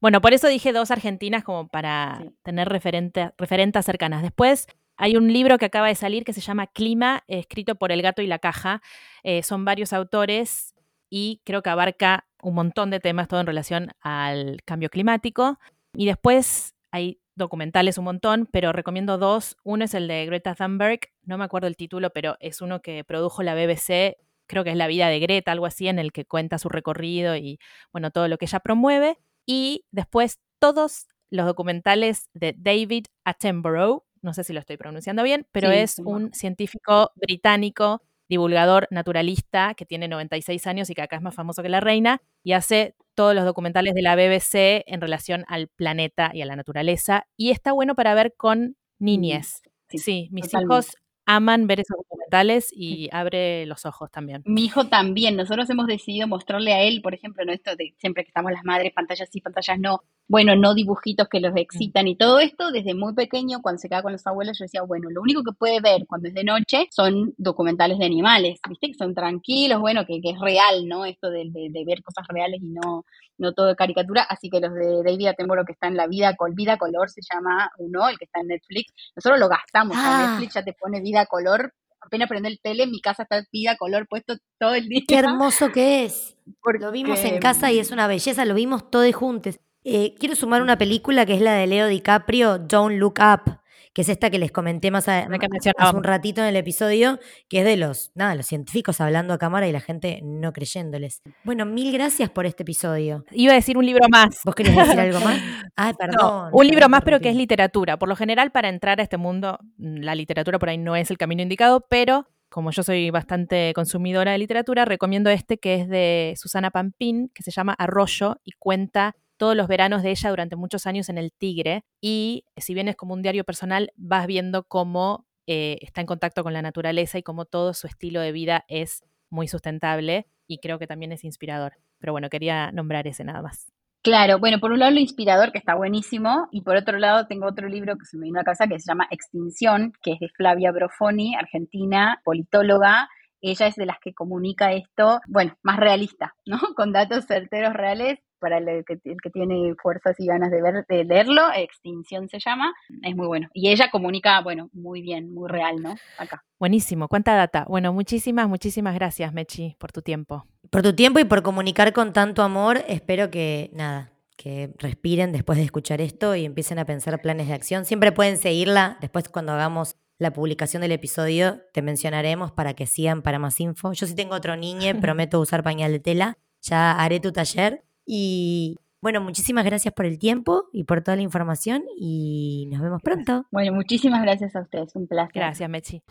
Bueno, por eso dije dos argentinas como para tener referente, referentes cercanas. Después hay un libro que acaba de salir que se llama Clima, escrito por El Gato y la Caja. Eh, son varios autores y creo que abarca un montón de temas, todo en relación al cambio climático. Y después hay documentales un montón, pero recomiendo dos. Uno es el de Greta Thunberg, no me acuerdo el título, pero es uno que produjo la BBC, creo que es La vida de Greta, algo así, en el que cuenta su recorrido y, bueno, todo lo que ella promueve. Y después todos los documentales de David Attenborough, no sé si lo estoy pronunciando bien, pero es un científico británico, divulgador naturalista, que tiene 96 años y que acá es más famoso que la reina, y hace todos los documentales de la BBC en relación al planeta y a la naturaleza. Y está bueno para ver con niñez. Sí, mis hijos aman ver esos documentales y abre los ojos también. Mi hijo también. Nosotros hemos decidido mostrarle a él, por ejemplo, no esto de siempre que estamos las madres, pantallas sí, pantallas no, bueno, no dibujitos que los excitan y todo esto, desde muy pequeño, cuando se queda con los abuelos, yo decía, bueno, lo único que puede ver cuando es de noche son documentales de animales, ¿viste? Que son tranquilos, bueno, que, es real, ¿no? Esto de, ver cosas reales y no, no todo de caricatura. Así que los de David Attenborough que está en La Vida, con Vida Color se llama uno, el que está en Netflix. Nosotros lo gastamos, ah. Netflix ya te pone Vida Color apenas prende el tele, mi casa está vida color puesto todo el día. Qué hermoso que es. Lo vimos en casa y es una belleza, lo vimos todos juntos. Eh, quiero sumar una película que es la de Leo DiCaprio, Don't Look Up, que es esta que les comenté más hace un ratito en el episodio, que es de los, nada, los científicos hablando a cámara y la gente no creyéndoles. Bueno, mil gracias por este episodio. Iba a decir un libro más. ¿Vos querías decir algo más? [LAUGHS] Ay, perdón. un libro más, pero que es literatura. Por lo general, para entrar a este mundo, la literatura por ahí no es el camino indicado, pero como yo soy bastante consumidora de literatura, recomiendo este que es de Susana Pampín, que se llama Arroyo y cuenta todos los veranos de ella durante muchos años en el Tigre y si bien es como un diario personal, vas viendo cómo eh, está en contacto con la naturaleza y cómo todo su estilo de vida es muy sustentable y creo que también es inspirador. Pero bueno, quería nombrar ese nada más. Claro, bueno, por un lado lo inspirador, que está buenísimo, y por otro lado tengo otro libro que se me vino a casa que se llama Extinción, que es de Flavia Brofoni, argentina, politóloga. Ella es de las que comunica esto, bueno, más realista, ¿no? [LAUGHS] Con datos certeros reales para el que, el que, tiene fuerzas y ganas de, ver, de leerlo, Extinción se llama, es muy bueno. Y ella comunica, bueno, muy bien, muy real, ¿no? Acá. Buenísimo, cuánta data. Bueno, muchísimas, muchísimas gracias, Mechi, por tu tiempo. Por tu tiempo y por comunicar con tanto amor. Espero que, nada, que respiren después de escuchar esto y empiecen a pensar planes de acción. Siempre pueden seguirla. Después cuando hagamos la publicación del episodio te mencionaremos para que sigan para más info. Yo sí tengo otro niño, [LAUGHS] prometo usar pañal de tela. Ya haré tu taller. Y bueno, muchísimas gracias por el tiempo y por toda la información y nos vemos pronto. Bueno, muchísimas gracias a ustedes, un placer. Gracias, Mechi.